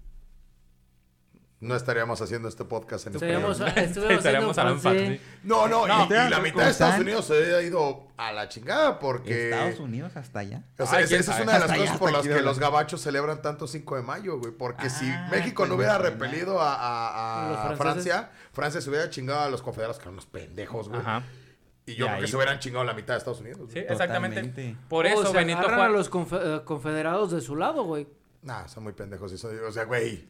No estaríamos haciendo este podcast en español. Estaríamos francés. francés. No, no, No, y, y la ¿cómo mitad de Estados? Unidos se ha ido a la chingada porque... Estados Unidos hasta allá. O sea, Ay, esa, es sabe. una de las Hasta cosas allá, por las que los gabachos celebran tanto 5 de mayo, güey. Porque si Ah, México no pues, hubiera sé, repelido a, a- a. Francia, Francia se hubiera chingado a los confederados, que eran unos pendejos, güey. Ajá. Y yo Y creo que se hubieran chingado la mitad de Estados Unidos. Sí, güey. exactamente. Totalmente. Por O eso se Benito agarran a los confe- eh, confederados de su lado, güey. Nah, son muy pendejos. Eso, o sea, güey.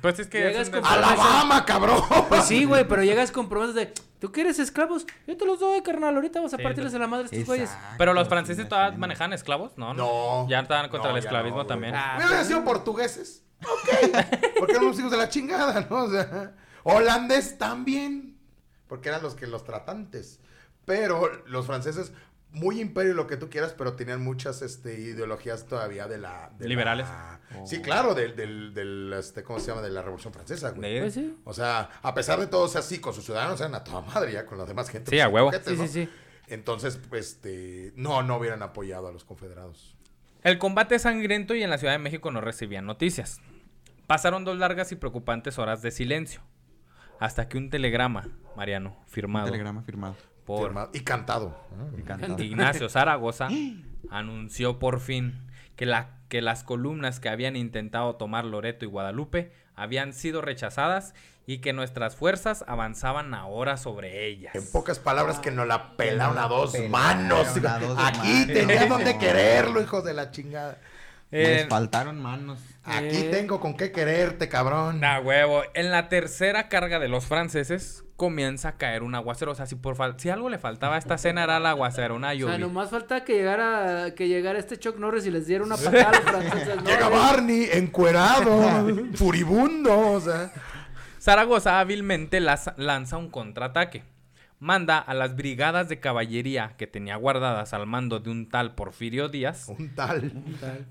Pues es que Llegas con- ¡Alabama, cabrón! Pues sí, güey, pero llegas con promesas de, ¿tú quieres esclavos? Yo te los doy, carnal. Ahorita vas a Sí, partirles a la madre a estos güeyes. Pero los sí, franceses todavía manejan esclavos, ¿no? No. Ya estaban contra No, el esclavismo no, también. Ah, Hubieran sido portugueses. Ok. Porque eran los hijos de la chingada, ¿no? O sea, holandés también. Porque eran los que los tratantes. Pero los franceses, muy imperio lo que tú quieras, pero tenían muchas este, ideologías todavía de la... de Liberales. la- Oh. Sí, claro, del, del, del, este, ¿cómo se llama? De la Revolución Francesa, güey. Pues sí. O sea, a pesar de todo, o sea, sí, con sus ciudadanos eran a toda madre ya, con la demás gente. Sí, pues, a huevo. Sí, ¿no? sí, sí. Entonces, pues, este, no, no hubieran apoyado a los confederados. El combate es sangriento y en la Ciudad de México no recibían noticias. Pasaron dos largas y preocupantes horas de silencio. Hasta que un telegrama, Mariano, firmado Telegrama firmado. por Firmado- Y cantado. Y cantado. Ignacio Zaragoza, anunció por fin que, la, que las columnas que habían intentado tomar Loreto y Guadalupe habían sido rechazadas y que nuestras fuerzas avanzaban ahora sobre ellas. En pocas palabras, que nos la pelaron a dos pelaron manos. a dos Aquí manos. tenías donde quererlo, hijo de la chingada. Eh, Les faltaron manos. Aquí Eh. tengo con qué quererte, cabrón. Na huevo. En la tercera carga de los franceses comienza a caer un aguacero. O sea, si, por fal- si algo le faltaba a esta cena era el aguacero, una O sea, lluvia. nomás falta que llegara, que llegara este Chuck Norris y les diera una patada a los franceses. ¿no? Llega Barney encuerado, furibundo, o sea. Zaragoza hábilmente las- lanza un contraataque. Manda a las brigadas de caballería que tenía guardadas al mando de un tal Porfirio Díaz Un tal.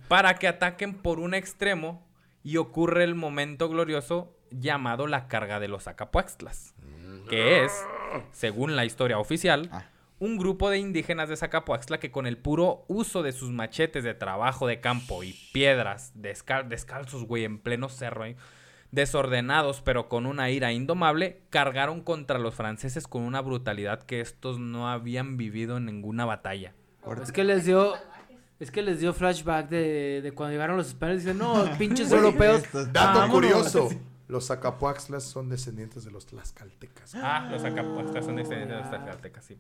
para que ataquen por un extremo y ocurre el momento glorioso llamado la carga de los Acapuextlas, que es, según la historia oficial, Ah. un grupo de indígenas de Zacapuaxtla que con el puro uso de sus machetes de trabajo de campo y piedras descal- descalzos, güey, en pleno cerro, ¿eh? Desordenados pero con una ira indomable, cargaron contra los franceses con una brutalidad que estos no habían vivido en ninguna batalla. Es que les dio, es que les dio flashback de, de cuando llegaron los españoles. Dicen, no, pinches europeos. Dato vámonos". curioso. Los Zacapuaxtlas son descendientes de los Tlaxcaltecas. Ah, los Acapuextlas son descendientes de los Tlaxcaltecas, sí.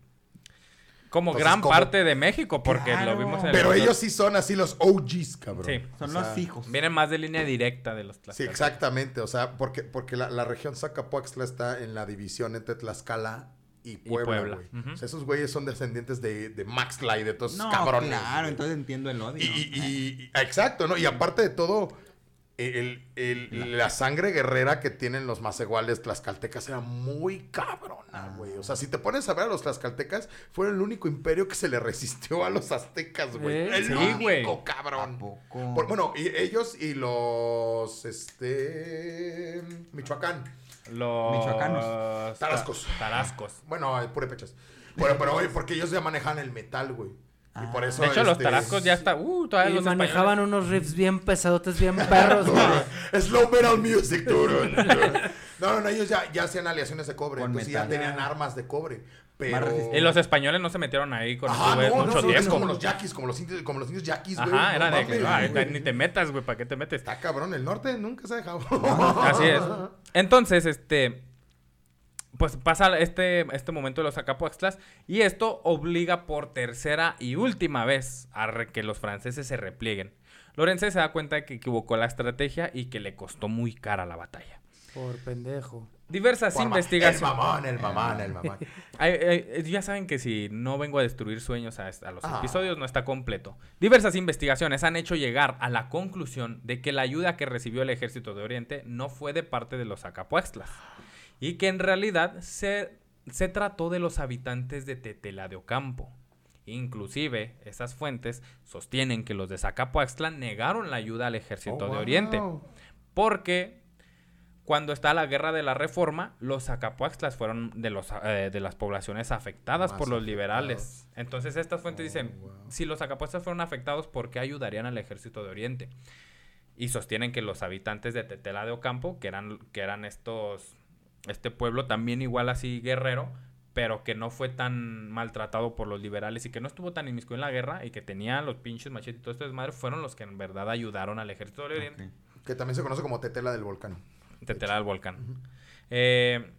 Como Entonces, gran como- parte de México, porque Claro. lo vimos en el Pero ellos sí son así los OGs, cabrón. Sí. Son O sea, los hijos. Vienen más de línea directa de los Sí, Tlaxcaltecas. exactamente. O sea, porque, porque la, la región Zacapuaxtla está en la división entre Tlaxcala y Puebla, Puebla. güey. Ujú. O sea, esos güeyes son descendientes de, de Maxla y de todos esos No, cabrones. claro, güey. entonces entiendo el odio. Y, y- y- y- exacto, ¿no? Y aparte de todo, el- el- la sangre guerrera que tienen los más iguales tlaxcaltecas era muy cabrona, güey. O sea, si te pones a ver a los tlaxcaltecas, fueron el único imperio que se le resistió a los aztecas, güey. ¿Eh? El Sí, único, güey. cabrón. ¿A poco? Por- bueno, y ellos y los, este, Michoacán. Los... Michoacanos. Tarascos. Tarascos. Bueno, purépechas. Pero, pero, oye, porque ellos ya manejan el metal, güey. Y por eso, De hecho, los este, tarascos ya está... Uh, todavía Y los manejaban españoles. unos riffs bien pesadotes, bien perros. Slow metal music, dude. No, no, no, ellos ya, ya hacían aleaciones de cobre. Con entonces metal. ya tenían armas de cobre. Pero. Y los españoles no se metieron ahí con Ajá, no, no, mucho no, es tiempo. como los yaquis, como los indios, como los indios yaquis, güey. Ajá, no era de que... güey. ni te metas, güey, ¿para qué te metes? Está cabrón, el norte nunca se ha dejado. Así es. Entonces, este. Pues pasa este, este momento de los Acapuextlas y esto obliga por tercera y última vez a que los franceses se replieguen. Lorenzo se da cuenta de que equivocó la estrategia y que le costó muy cara la batalla. Por pendejo. Diversas Por investigaciones. El mamón, el mamón, el mamón. Ay, ay, ya saben que si no vengo a destruir sueños a, a los Ah. episodios, no está completo. Diversas investigaciones han hecho llegar a la conclusión de que la ayuda que recibió el ejército de Oriente no fue de parte de los Acapuextlas. Y que en realidad se, se trató de los habitantes de Tetela de Ocampo. Inclusive, esas fuentes sostienen que los de Zacapuaxtla negaron la ayuda al ejército Oh, de Oriente. Porque cuando está la guerra de la reforma, los Zacapuaxtlas fueron de, los, eh, de las poblaciones afectadas Más por los afectados. liberales. Entonces estas fuentes Oh, dicen, wow. si los Zacapuaxtlas fueron afectados, ¿por qué ayudarían al ejército de Oriente? Y sostienen que los habitantes de Tetela de Ocampo, que eran, que eran estos, este pueblo también igual así guerrero, pero que no fue tan maltratado por los liberales y que no estuvo tan inmiscuido en la guerra y que tenía los pinches machetes y todo este desmadre, fueron los que en verdad ayudaron al ejército de Oriente. Que también se conoce como Tetela del Volcán. Tetela del volcán. Eh,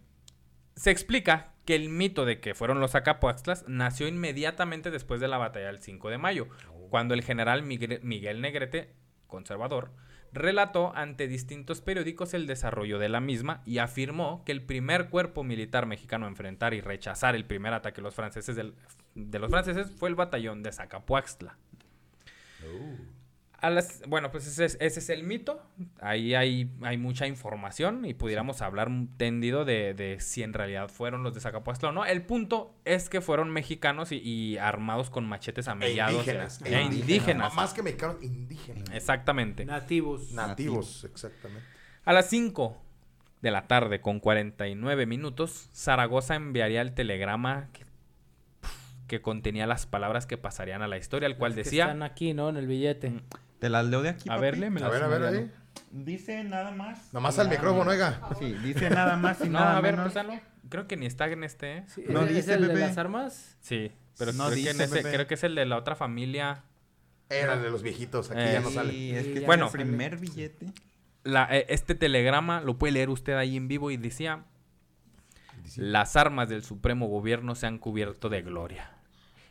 se explica que el mito de que fueron los Acapuaxtlas nació inmediatamente después de la batalla del 5 de mayo, cuando el general Miguel Negrete, conservador, relató ante distintos periódicos el desarrollo de la misma y afirmó que el primer cuerpo militar mexicano a enfrentar y rechazar el primer ataque de los franceses, fue el batallón de Zacapuaxtla. A las, bueno, pues ese es, ese es el mito. Ahí hay, hay mucha información y pudiéramos hablar un tendido de, de si en realidad fueron los de Zacapuastla o no. El punto es que fueron mexicanos y, y armados con machetes E amellados. indígenas. e indígenas. Más que mexicanos, indígenas. Exactamente. Nativos. Nativos, exactamente. A las 5 de la tarde con 49 minutos, Zaragoza enviaría el telegrama que, que contenía las palabras que pasarían a la historia, el cual Que decía... Están aquí, ¿no? En el billete. Mm, Te las leo de aquí. A papi? verle, me A las ver, a ver, ahí. Dice nada más. Nomás y al nada micrófono, oiga. Sí, dice nada más y No, nada a ver, menos. pásalo. Creo que ni está en este, ¿eh? Sí, No ¿es dice, el de bebé. las armas? Sí, pero No creo, que en dice, ese- creo que es el de la otra familia. Era el de los viejitos, aquí Eh, ya no sale. Sí, es que Ya Bueno. el primer billete. La- eh, este telegrama lo puede leer usted ahí en vivo y decía, las armas del supremo gobierno se han cubierto de gloria.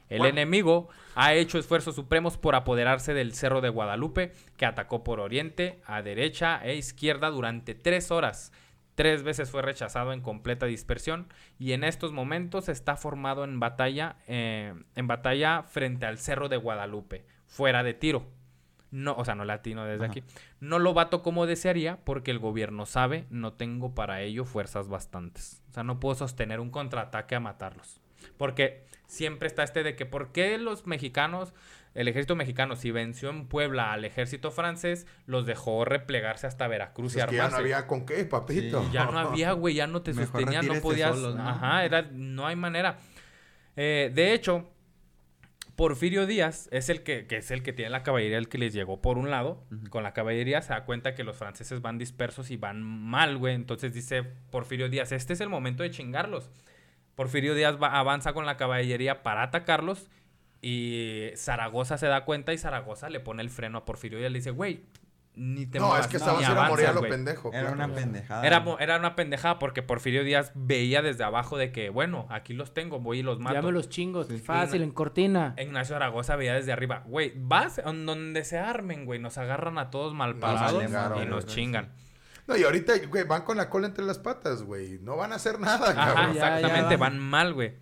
El enemigo ha hecho esfuerzos supremos por apoderarse del Cerro de Guadalupe, que atacó por oriente, a derecha e izquierda durante tres horas. Tres veces fue rechazado en completa dispersión y en estos momentos está formado en batalla, eh, en batalla frente al Cerro de Guadalupe, fuera de tiro. No, o sea, no latino desde Ajá. aquí. No lo bato como desearía porque el gobierno sabe, no tengo para ello fuerzas bastantes. O sea, no puedo sostener un contraataque a matarlos. Porque siempre está este de que por qué los mexicanos, el ejército mexicano, si venció en Puebla al ejército francés, los dejó replegarse hasta Veracruz y Pues es que ya no armarse. había con qué, papito. Sí. Ya no había, güey, ya no te Mejor sostenían, no podías. solos, ¿no? Ajá, era, no hay manera. Eh, de hecho, Porfirio Díaz es el que, que es el que tiene la caballería, el que les llegó por un lado. Con la caballería se da cuenta que los franceses van dispersos y van mal, güey. Entonces dice Porfirio Díaz, este es el momento de chingarlos. Porfirio Díaz va- avanza con la caballería para atacarlos y Zaragoza se da cuenta y Zaragoza le pone el freno a Porfirio Díaz. Le dice, güey, ni te No, muevas, es que ni estaba haciendo morir a lo güey". pendejo. Era claro. una pendejada. Era, era una pendejada porque Porfirio Díaz veía desde abajo de que, bueno, aquí los tengo, voy y los mato. Ya me los chingos. Sí. Fácil, en cortina. Ignacio Zaragoza veía desde arriba, güey, vas en donde se armen, güey, nos agarran a todos mal parados chingaron, y nos chingan. No, y ahorita, güey, van con la cola entre las patas, güey. No van a hacer nada, Ajá, cabrón. ya, exactamente, ya. van mal, güey.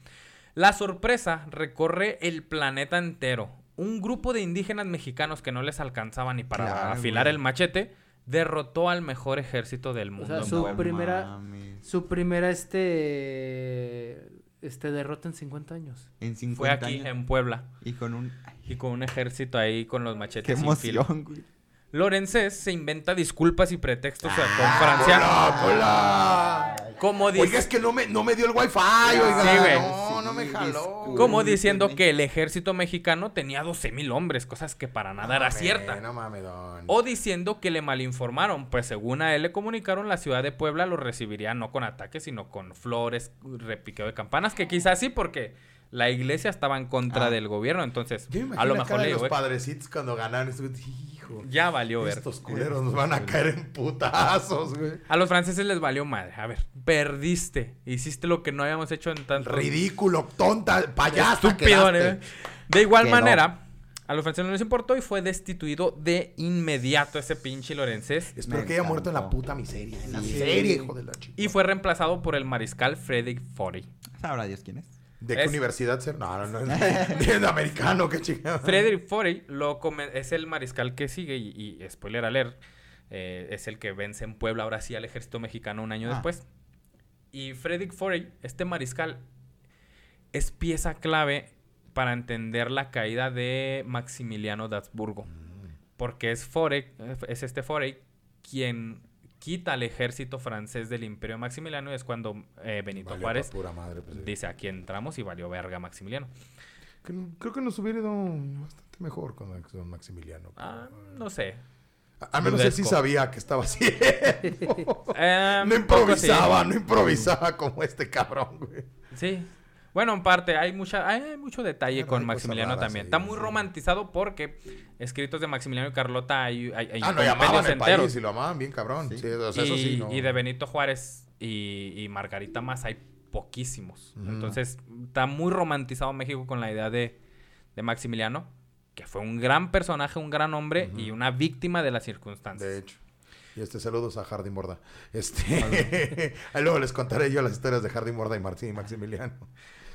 La sorpresa recorre el planeta entero. Un grupo de indígenas mexicanos que no les alcanzaba ni para Claro, afilar güey. el machete derrotó al mejor ejército del mundo. sea, su primera-. Su primera, este... Este, derrota en 50 años. En 50 Fue aquí años. en Puebla Y con un... y con un ejército ahí con los machetes Qué sin filo. emoción, güey. Lorenzés se inventa disculpas y pretextos con Francia. ¡Hola, hola! Como, Oiga, es que no me, no me dio el wifi, oiga. Sí, güey. No, no me jaló. como diciendo que el ejército mexicano tenía 12 mil hombres, cosas que para nada era cierta. No mames, don. O diciendo que le malinformaron, pues según a él le comunicaron, la ciudad de Puebla lo recibiría no con ataques, sino con flores, repiqueo de campanas, que quizás sí, porque la iglesia estaba en contra Ah. del gobierno, entonces Yo me a lo mejor cara le los "Eh, padrecitos cuando ganaron. Hijo, ya valió ver. estos culeros nos van a caer en putazos, güey. A los franceses les valió madre. A ver, perdiste. Hiciste lo que no habíamos hecho en tanto Ridículo, tonta, payasa Estúpido. ¿eh? De igual Quedó. manera, a los franceses no les importó y fue destituido de inmediato ese pinche Lorenzés. Espero Me que haya muerto en la puta miseria. En la Sí. miseria, hijo de la chica. Y fue reemplazado por el mariscal Frederick Forey. Sabrá Dios quién es. ¿De qué Es- universidad ser? No, no, no. Es americano, qué chingada. Frederick Forey lo come- es el mariscal que sigue y, y spoiler alert, eh, es el que vence en Puebla ahora sí al ejército mexicano un año Ah. después. Y Frederick Forey, este mariscal, es pieza clave para entender la caída de Maximiliano de Habsburgo. Porque es Forey, es este Forey quien quita al ejército francés del Imperio Maximiliano y es cuando eh, Benito Valió Juárez pa' pura madre, pues, sí. dice aquí entramos y valió verga Maximiliano. Creo que nos hubiera ido bastante mejor con Maximiliano. Ah, no sé. A- Al menos él sí sabía que estaba así. Eh, no sí. improvisaba, no improvisaba como este cabrón, güey. Sí. Bueno, en parte, hay mucha, hay mucho detalle con Maximiliano raras también. Está muy sí. romantizado porque escritos de Maximiliano y Carlota hay, hay, hay Ah, no, llamaban el enteros. país y lo amaban bien cabrón. Sí, Sí. o sea, y, eso sí, no. y de Benito Juárez y, y Margarita más hay poquísimos. Entonces, está muy romantizado México con la idea de, de Maximiliano, que fue un gran personaje, un gran hombre y una víctima de las circunstancias. De hecho. Y este, saludos a Hardy Morda. Este, luego les contaré yo las historias de Hardy Morda y Martín y Maximiliano.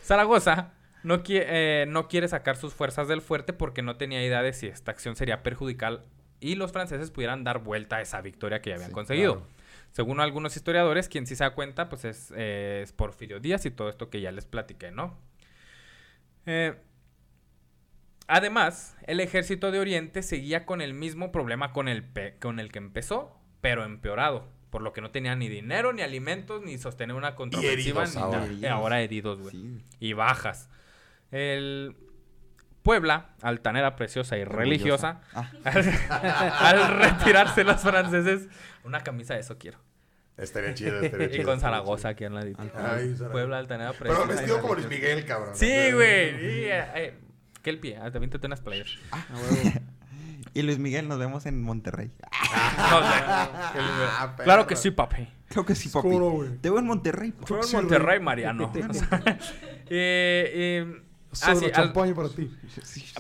Zaragoza no, qui- eh, no quiere sacar sus fuerzas del fuerte porque no tenía idea de si esta acción sería perjudicial, y los franceses pudieran dar vuelta a esa victoria que ya habían Sí, conseguido. claro. Según algunos historiadores, quien sí se da cuenta, pues es, eh, es Porfirio Díaz y todo esto que ya les platiqué, ¿no? Eh, además, el ejército de Oriente seguía con el mismo problema con el, con el que empezó, pero empeorado. Por lo que no tenía ni dinero, ni alimentos, ni sostener una contraofensiva, heridos ni ahora. nada. Eh, ahora heridos, güey. Sí. Y bajas. El Puebla, altanera, preciosa y religiosa, Ah, al, al retirarse los franceses, una camisa de eso quiero. Estaría chido, estaría Y chido. con Zaragoza aquí en la Ay. Puebla, altanera, Pero preciosa. y vestido como Luis. Miguel, cabrón. Sí, güey. y, eh, eh, que el pie. Ah, también te unas playas. Y Luis Miguel, nos vemos en Monterrey. No el- Ah, claro que sí, papi. Creo que sí, papi. Te veo en Monterrey. papi. Fue en Monterrey, Mariano. O sea, eh, eh, ah, sí, al- para ti.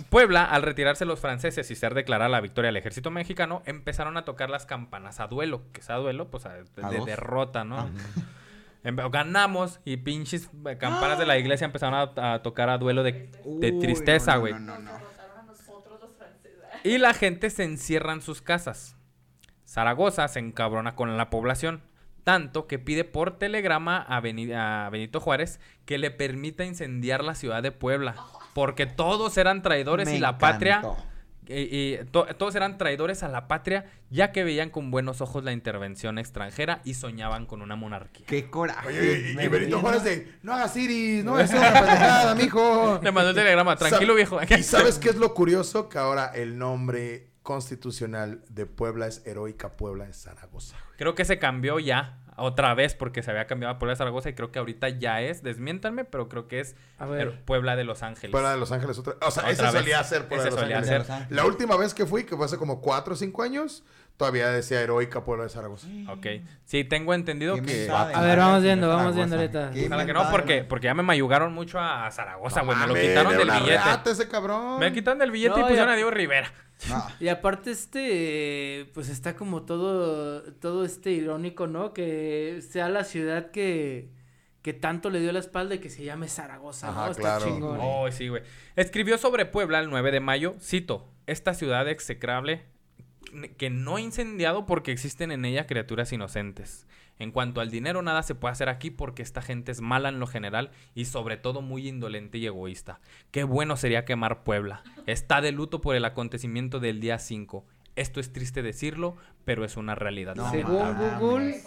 Puebla, al retirarse los franceses y ser declarada la victoria del ejército mexicano, empezaron a tocar las campanas a duelo. Que es a duelo, pues a- de, A de dos. derrota, ¿no? Ah. Em- Ganamos y pinches campanas de la iglesia empezaron a, a tocar a duelo de, de Uy, tristeza, no, güey. no, no, no. Derrotaron a nosotros los franceses. Y la gente se encierra en sus casas. Zaragoza se encabrona con la población, tanto que pide por telegrama a, Beni- a Benito Juárez que le permita incendiar la ciudad de Puebla, porque todos eran traidores Me y la patria. Y, y to- todos eran traidores a la patria, ya que veían con buenos ojos la intervención extranjera y soñaban con una monarquía. Qué coraje. Oye, y, y Benito. Juárez de, no hagas iris, no hagas una pendejada, mijo. Le mandó el telegrama, tranquilo viejo. ¿Y sabes qué es lo curioso? Que ahora el nombre constitucional de Puebla es Heroica Puebla de Zaragoza. Creo que se cambió ya otra vez porque se había cambiado a Puebla de Zaragoza y creo que ahorita ya es, desmiéntanme, pero creo que es A ver. Puebla de Los Ángeles. Puebla de Los Ángeles otra. O sea, Otra ese vez. solía ser Puebla Ese de Los solía Ángeles. ser. La última vez que fui, que fue hace como 4 o 5 años, todavía decía Heroica Puebla de Zaragoza. Ok. Sí, tengo entendido que... A ver, vamos viendo, vamos viendo ahorita. Ojalá que no, porque, porque ya me mayugaron mucho a Zaragoza, güey. me lo quitaron de del billete. reata ese cabrón. Me quitaron del billete No, y pusieron ya- a Diego Rivera. No. Y aparte este, pues está como todo, todo este irónico, ¿no? Que sea la ciudad que, que tanto le dio la espalda y que se llame Zaragoza, ¿no? Está claro. chingón. Oh, sí, güey. Escribió sobre Puebla el 9 de mayo, cito, esta ciudad execrable que no ha incendiado porque existen en ella criaturas inocentes. En cuanto al dinero, nada se puede hacer aquí porque esta gente es mala en lo general y sobre todo muy indolente y egoísta. Qué bueno sería quemar Puebla. Está de luto por el acontecimiento del día 5. Esto es triste decirlo, pero es una realidad. No, Según. Google,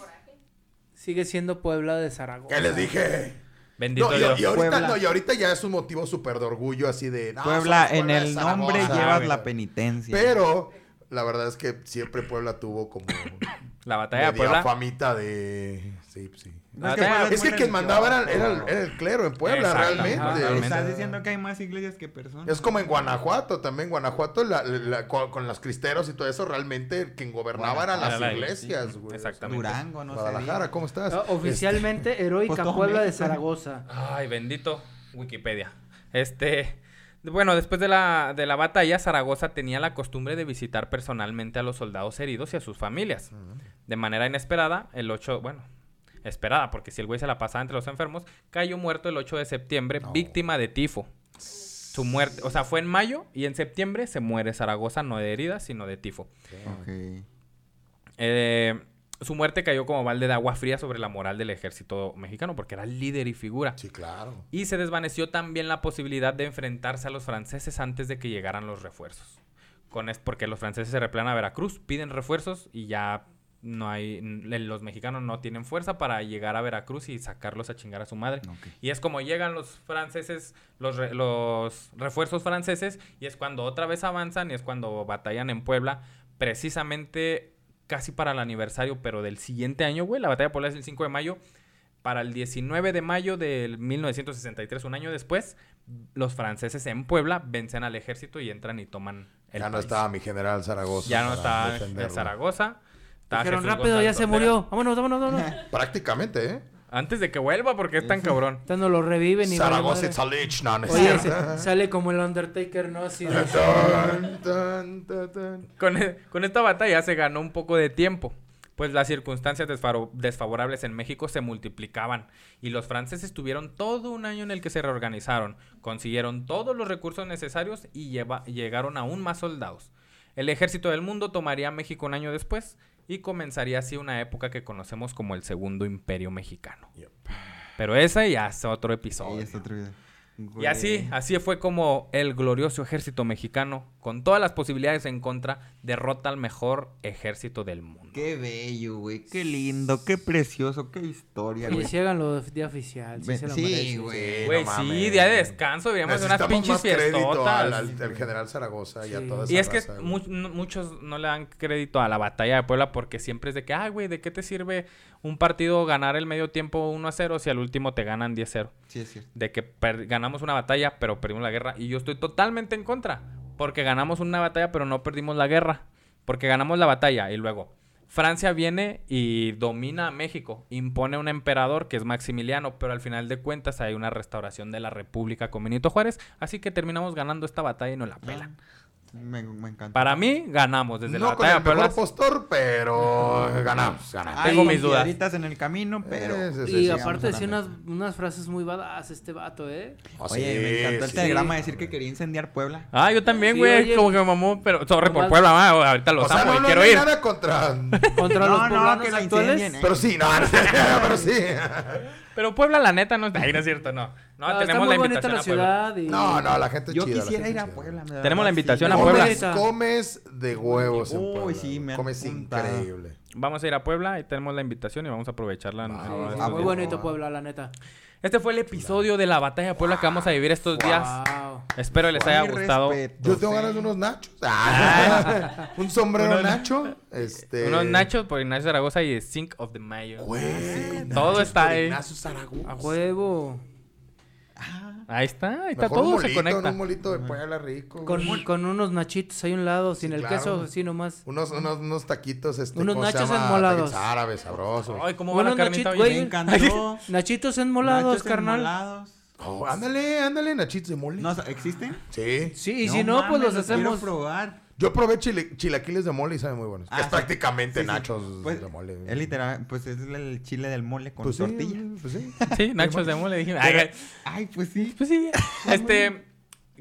sigue siendo Puebla de Zaragoza. ¿Qué les dije? Bendito No, y, Dios. y ahorita, Puebla. no, y ahorita ya es un motivo súper de orgullo así de... no, Puebla, somos en el nombre llevas la penitencia. Pero la verdad es que siempre Puebla tuvo como La batalla de Puebla. famita de... Sí, sí. No, es que Batalla- Es que quien mandaba era, era el, religioso. era el clero en Puebla, Exacto, realmente. ajá, realmente. Estás diciendo que hay más iglesias que personas. Es como en Guanajuato también. Guanajuato, la- la- con, con los cristeros y todo eso, realmente quien gobernaba eran Era las la- iglesias, sí, güey. exactamente. Durango, no sé. Guadalajara, ¿cómo estás? Ah, Oficialmente Heroica Puebla de. Zaragoza. Ay, bendito Wikipedia. Este, bueno, después de la, de la batalla, Zaragoza tenía la costumbre de visitar personalmente a los soldados heridos y a sus familias. De manera inesperada, el 8, bueno, esperada, porque si el güey se la pasaba entre los enfermos, cayó muerto el 8 de septiembre, No. víctima de tifo. Su muerte, o sea, fue en mayo y en septiembre se muere Zaragoza, no de heridas, sino de tifo. Ok. Eh, su muerte cayó como balde de agua fría sobre la moral del ejército mexicano, porque era líder y figura. Sí, claro. Y se desvaneció también la posibilidad de enfrentarse a los franceses antes de que llegaran los refuerzos. Con es porque los franceses se replegan a Veracruz, piden refuerzos y ya no hay los mexicanos no tienen fuerza para llegar a Veracruz y sacarlos a chingar a su madre. Y es como llegan los franceses, los, re- los refuerzos franceses, y es cuando otra vez avanzan y es cuando batallan en Puebla, precisamente casi para el aniversario, pero del siguiente año, güey. La batalla de Puebla es el 5 de mayo. Para el 19 de mayo del 1963, un año después, los franceses en Puebla vencen al ejército y entran y toman el ya no país. estaba mi general Zaragoza. Ya no estaba. Zaragoza. Dijeron, rápido, ya se murió. Vámonos, vámonos, vámonos. Prácticamente, ¿eh? Antes de que vuelva, porque es tan cabrón. Ahorita no lo reviven y Zaragoza it's a lich, no, no es Oye, cierto. se- sale como el Undertaker, ¿no? Así de... Tan, tan, tan, tan. Con, e- con esta batalla se ganó un poco de tiempo, pues las circunstancias desfaro- desfavorables en México se multiplicaban y los franceses tuvieron todo un año en el que se reorganizaron, consiguieron todos los recursos necesarios y lleva- llegaron aún más soldados. El ejército del mundo tomaría México un año después y comenzaría así una época que conocemos como el Segundo Imperio Mexicano. Yep. Pero ese ya es otro Sí, episodio. es otro video. Y así, así fue como el glorioso ejército mexicano, con todas las posibilidades en contra, derrota al mejor ejército del mundo. Qué bello, güey. Qué lindo, qué precioso, qué historia, Y güey. si háganlo día oficial, sí Ve- se lo sí, güey. Güey, no sí, mames. día de descanso, deberíamos unas pinches fiestotas. al, al- al general Zaragoza y a Sí. toda esa Y es que raza, güey. mu- no- muchos no le dan crédito a la batalla de Puebla porque siempre es de que, ay, güey, ¿de qué te sirve un partido ganar el medio tiempo 1 a 0 si al último te ganan 10 0? Sí, es cierto. De que ganamos una batalla pero perdimos la guerra. Y yo estoy totalmente en contra. Porque ganamos una batalla pero no perdimos la guerra. Porque ganamos la batalla y luego Francia viene y domina a México. Impone un emperador que es Maximiliano. Pero al final de cuentas hay una restauración de la República con Benito Juárez. Así que terminamos ganando esta batalla y nos la pelan. Me, me encanta. Para mí, ganamos desde la no con batalla el de mejor Puebla. postor, pero ganamos, ganamos. Tengo mis dudas. en el camino, pero... Eh, sí, Y aparte decía unas, unas frases muy badass este vato, ¿eh? Oh, Oye, sí, me encantó el sí. telegrama decir que quería incendiar Puebla. Ah, yo también, güey. como que me mamó, pero sorry por Puebla, ma, ahorita los O sea, amo no, y no, quiero no ir. nada contra... Contra No, los no, poblanos que la actuales. incendien, ¿eh? pero sí, no, pero sí. Pero Puebla, la neta, no está ahí, no es cierto, no. No, Ah, tenemos muy la bonita invitación la a Puebla. ciudad y... No, no, la gente Yo chida. quisiera gente ir a. Puebla. de Tenemos la invitación sí. a Puebla. Comes, comes de huevos en Uy, Puebla. sí, me Comes apuntado. increíble. Vamos a ir a Puebla y tenemos la invitación y vamos a aprovecharla. en- en muy días. bonito Puebla, la neta. Este fue el episodio de la batalla de Puebla que vamos a vivir estos días. Wow. Espero les haya gustado. respeto, Yo tengo sí. ganas de unos nachos. Ah, un sombrero Unos- nacho. Este... Unos nachos por Ignacio Zaragoza y Sink of the Mayo. Güey, Todo está ahí. Ignacio Zaragoza. A huevo. Ahí está, ahí está, Mejor un todo se molito, conecta. Un molito de Puebla rico. Con, güey. con unos nachitos ahí a un lado, sin Sí, el claro. queso, así nomás. Unos, unos, unos taquitos, este, Unos ¿cómo se nachos llama? enmolados. Árabes, sabrosos. Ay, cómo va la carnita hoy? Me güey. encantó. Nachitos enmolados, Nachos carnal. enmolados. Oh, ándale, ándale, nachitos de mole. No, ¿existen? Sí. Sí, y si no, pues los mames, quiero hacemos. probar. Yo probé chile- chilaquiles de mole y saben muy buenos. Ah, es sí. prácticamente Sí, sí. nachos Pues, de mole. Es literal, pues es el chile del mole con Pues sí, tortilla. pues sí. Sí, nachos de mole, dije. Ay, Ay, pues sí. Pues sí. Este,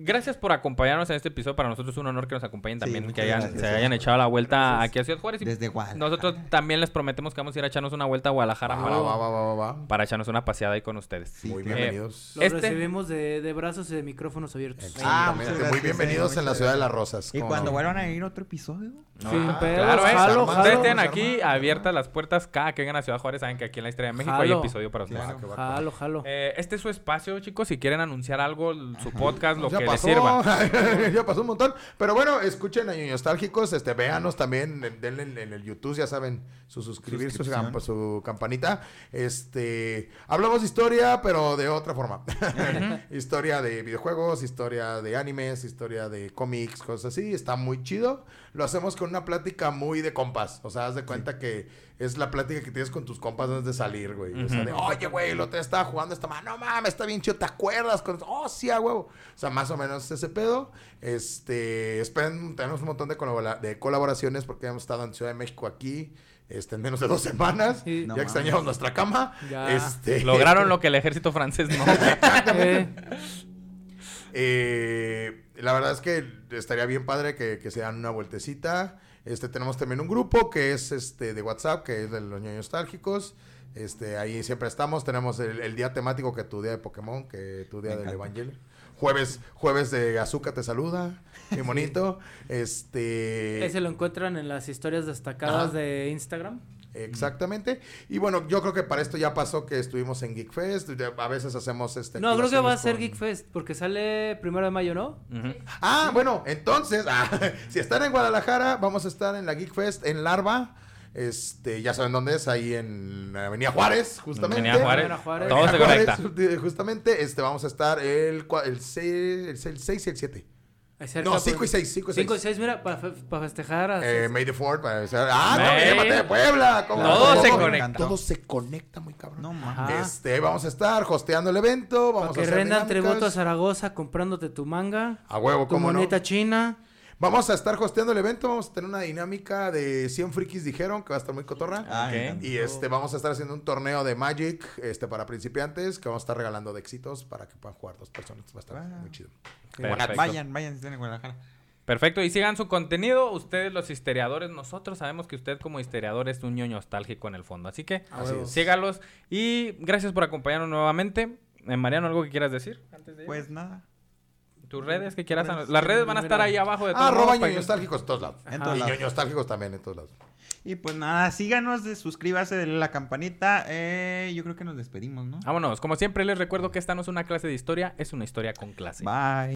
gracias por acompañarnos en este episodio. Para nosotros es un honor que nos acompañen Sí, también, muchas que hayan, gracias. se hayan echado la vuelta aquí a Ciudad Juárez. Y Desde Guadalajara. nosotros también les prometemos que vamos a ir a echarnos una vuelta a Guadalajara para, va, va, va, va, va. para echarnos una paseada ahí con ustedes. Muy Eh, bienvenidos. Los Este- recibimos de, de brazos y de micrófonos abiertos. Ah, Muy gracias, bienvenidos eh, en la ciudad de. Las Rosas. Y ¿cómo cuando no? vuelvan a ir otro episodio. Ah, pedos, Claro, ¿eh? jalo, Ustedes tienen aquí abiertas las puertas cada que vengan a Ciudad Juárez. Saben que aquí en la Historia de México hay episodio para ustedes. Jalo, jalo. Eh, este es su espacio, chicos. Si quieren anunciar algo, su podcast, lo que pasó, les sirva. ya pasó un montón. Pero bueno, escuchen a Ñoño Nostálgicos, este, véanos también, eh, denle en, en el YouTube, ya saben, su suscribir, su, camp- su campanita. Este, hablamos de historia, pero de otra forma. historia de videojuegos, historia de animes, historia de cómics, cosas así. Está muy chido. Lo hacemos con una plática muy de compas. O sea, haz de cuenta que es la plática que tienes con tus compas antes de salir, güey. O sea, de, oye, güey, el otro día estaba jugando esta mano. No mames, está bien chido, ¿te acuerdas? Con... Oh, sí, a huevo. O sea, más o menos ese pedo. Este, esperen, tenemos un montón de, colabora- de colaboraciones porque hemos estado en Ciudad de México aquí. Este, en menos de dos semanas. Sí. No ya extrañamos nuestra cama. Ya. Este, Lograron lo que el ejército francés no. Eh, la verdad es que estaría bien padre que, que se dan una vueltecita. Este, tenemos también un grupo que es este de WhatsApp, que es de los ñoños nostálgicos. Este, ahí siempre estamos. Tenemos el, el día temático que tu día de Pokémon, que tu día Me del encanta. Evangelio. Jueves, jueves de Azúcar te saluda. Qué bonito. este. ese lo encuentran en las historias destacadas Ajá. de Instagram. Exactamente. Y bueno, yo creo que para esto ya pasó que estuvimos en Geek Fest. A veces hacemos este. No, creo que va a ser con- Geek Fest, porque sale primero de mayo, ¿no? Ah, bueno, entonces, ah, si están en Guadalajara, vamos a estar en la Geek Fest en Larva. Este, ya saben dónde es, ahí en Avenida Juárez, justamente. Avenida Juárez. Avenida Juárez. Todo se Avenida conecta. Juárez, Justamente, este, vamos a estar el, el, 6, el 6 y el 7. Ahí cerca, No, 5 y pues. 6, 5 y 6. 5 y 6, mira, para festejar. a- Eh, May the Fourth, para ah, no, May- llámate de Puebla. ¿cómo Todo no? se Todo- conecta. Todo se conecta muy cabrón. No mames. Este, vamos a estar hosteando el evento, vamos que a hacer rendan dinámicas. tributo a Zaragoza comprándote tu manga, A huevo, tu cómo no. moneta china. Vamos a estar hosteando el evento, vamos a tener una dinámica de 100 frikis dijeron, que va a estar muy cotorra. Ah, Ok. me encanta. Y este, vamos a estar haciendo un torneo de Magic este, para principiantes que vamos a estar regalando de éxitos para que puedan jugar dos personas. Va a estar Ah. muy chido. Perfecto. Vayan, vayan si están en Guadalajara. Perfecto, y sigan su contenido. Ustedes, los historiadores, nosotros sabemos que usted, como historiador, es un ñoño nostálgico en el fondo. Así que Así es. sígalos. Y gracias por acompañarnos nuevamente. Eh, Mariano, ¿algo que quieras decir antes de? Pues nada. Tus redes que quieras. redes. Las redes van a estar ahí abajo de Ah, todos arroba que- nostálgicos en todos lados. En todos y lados. nostálgicos también en todos lados. Y pues nada, síganos, de- suscríbase, denle la campanita. Eh, yo creo que nos despedimos, ¿no? Vámonos. Como siempre, les recuerdo que esta no es una clase de historia, es una historia con clase. Bye.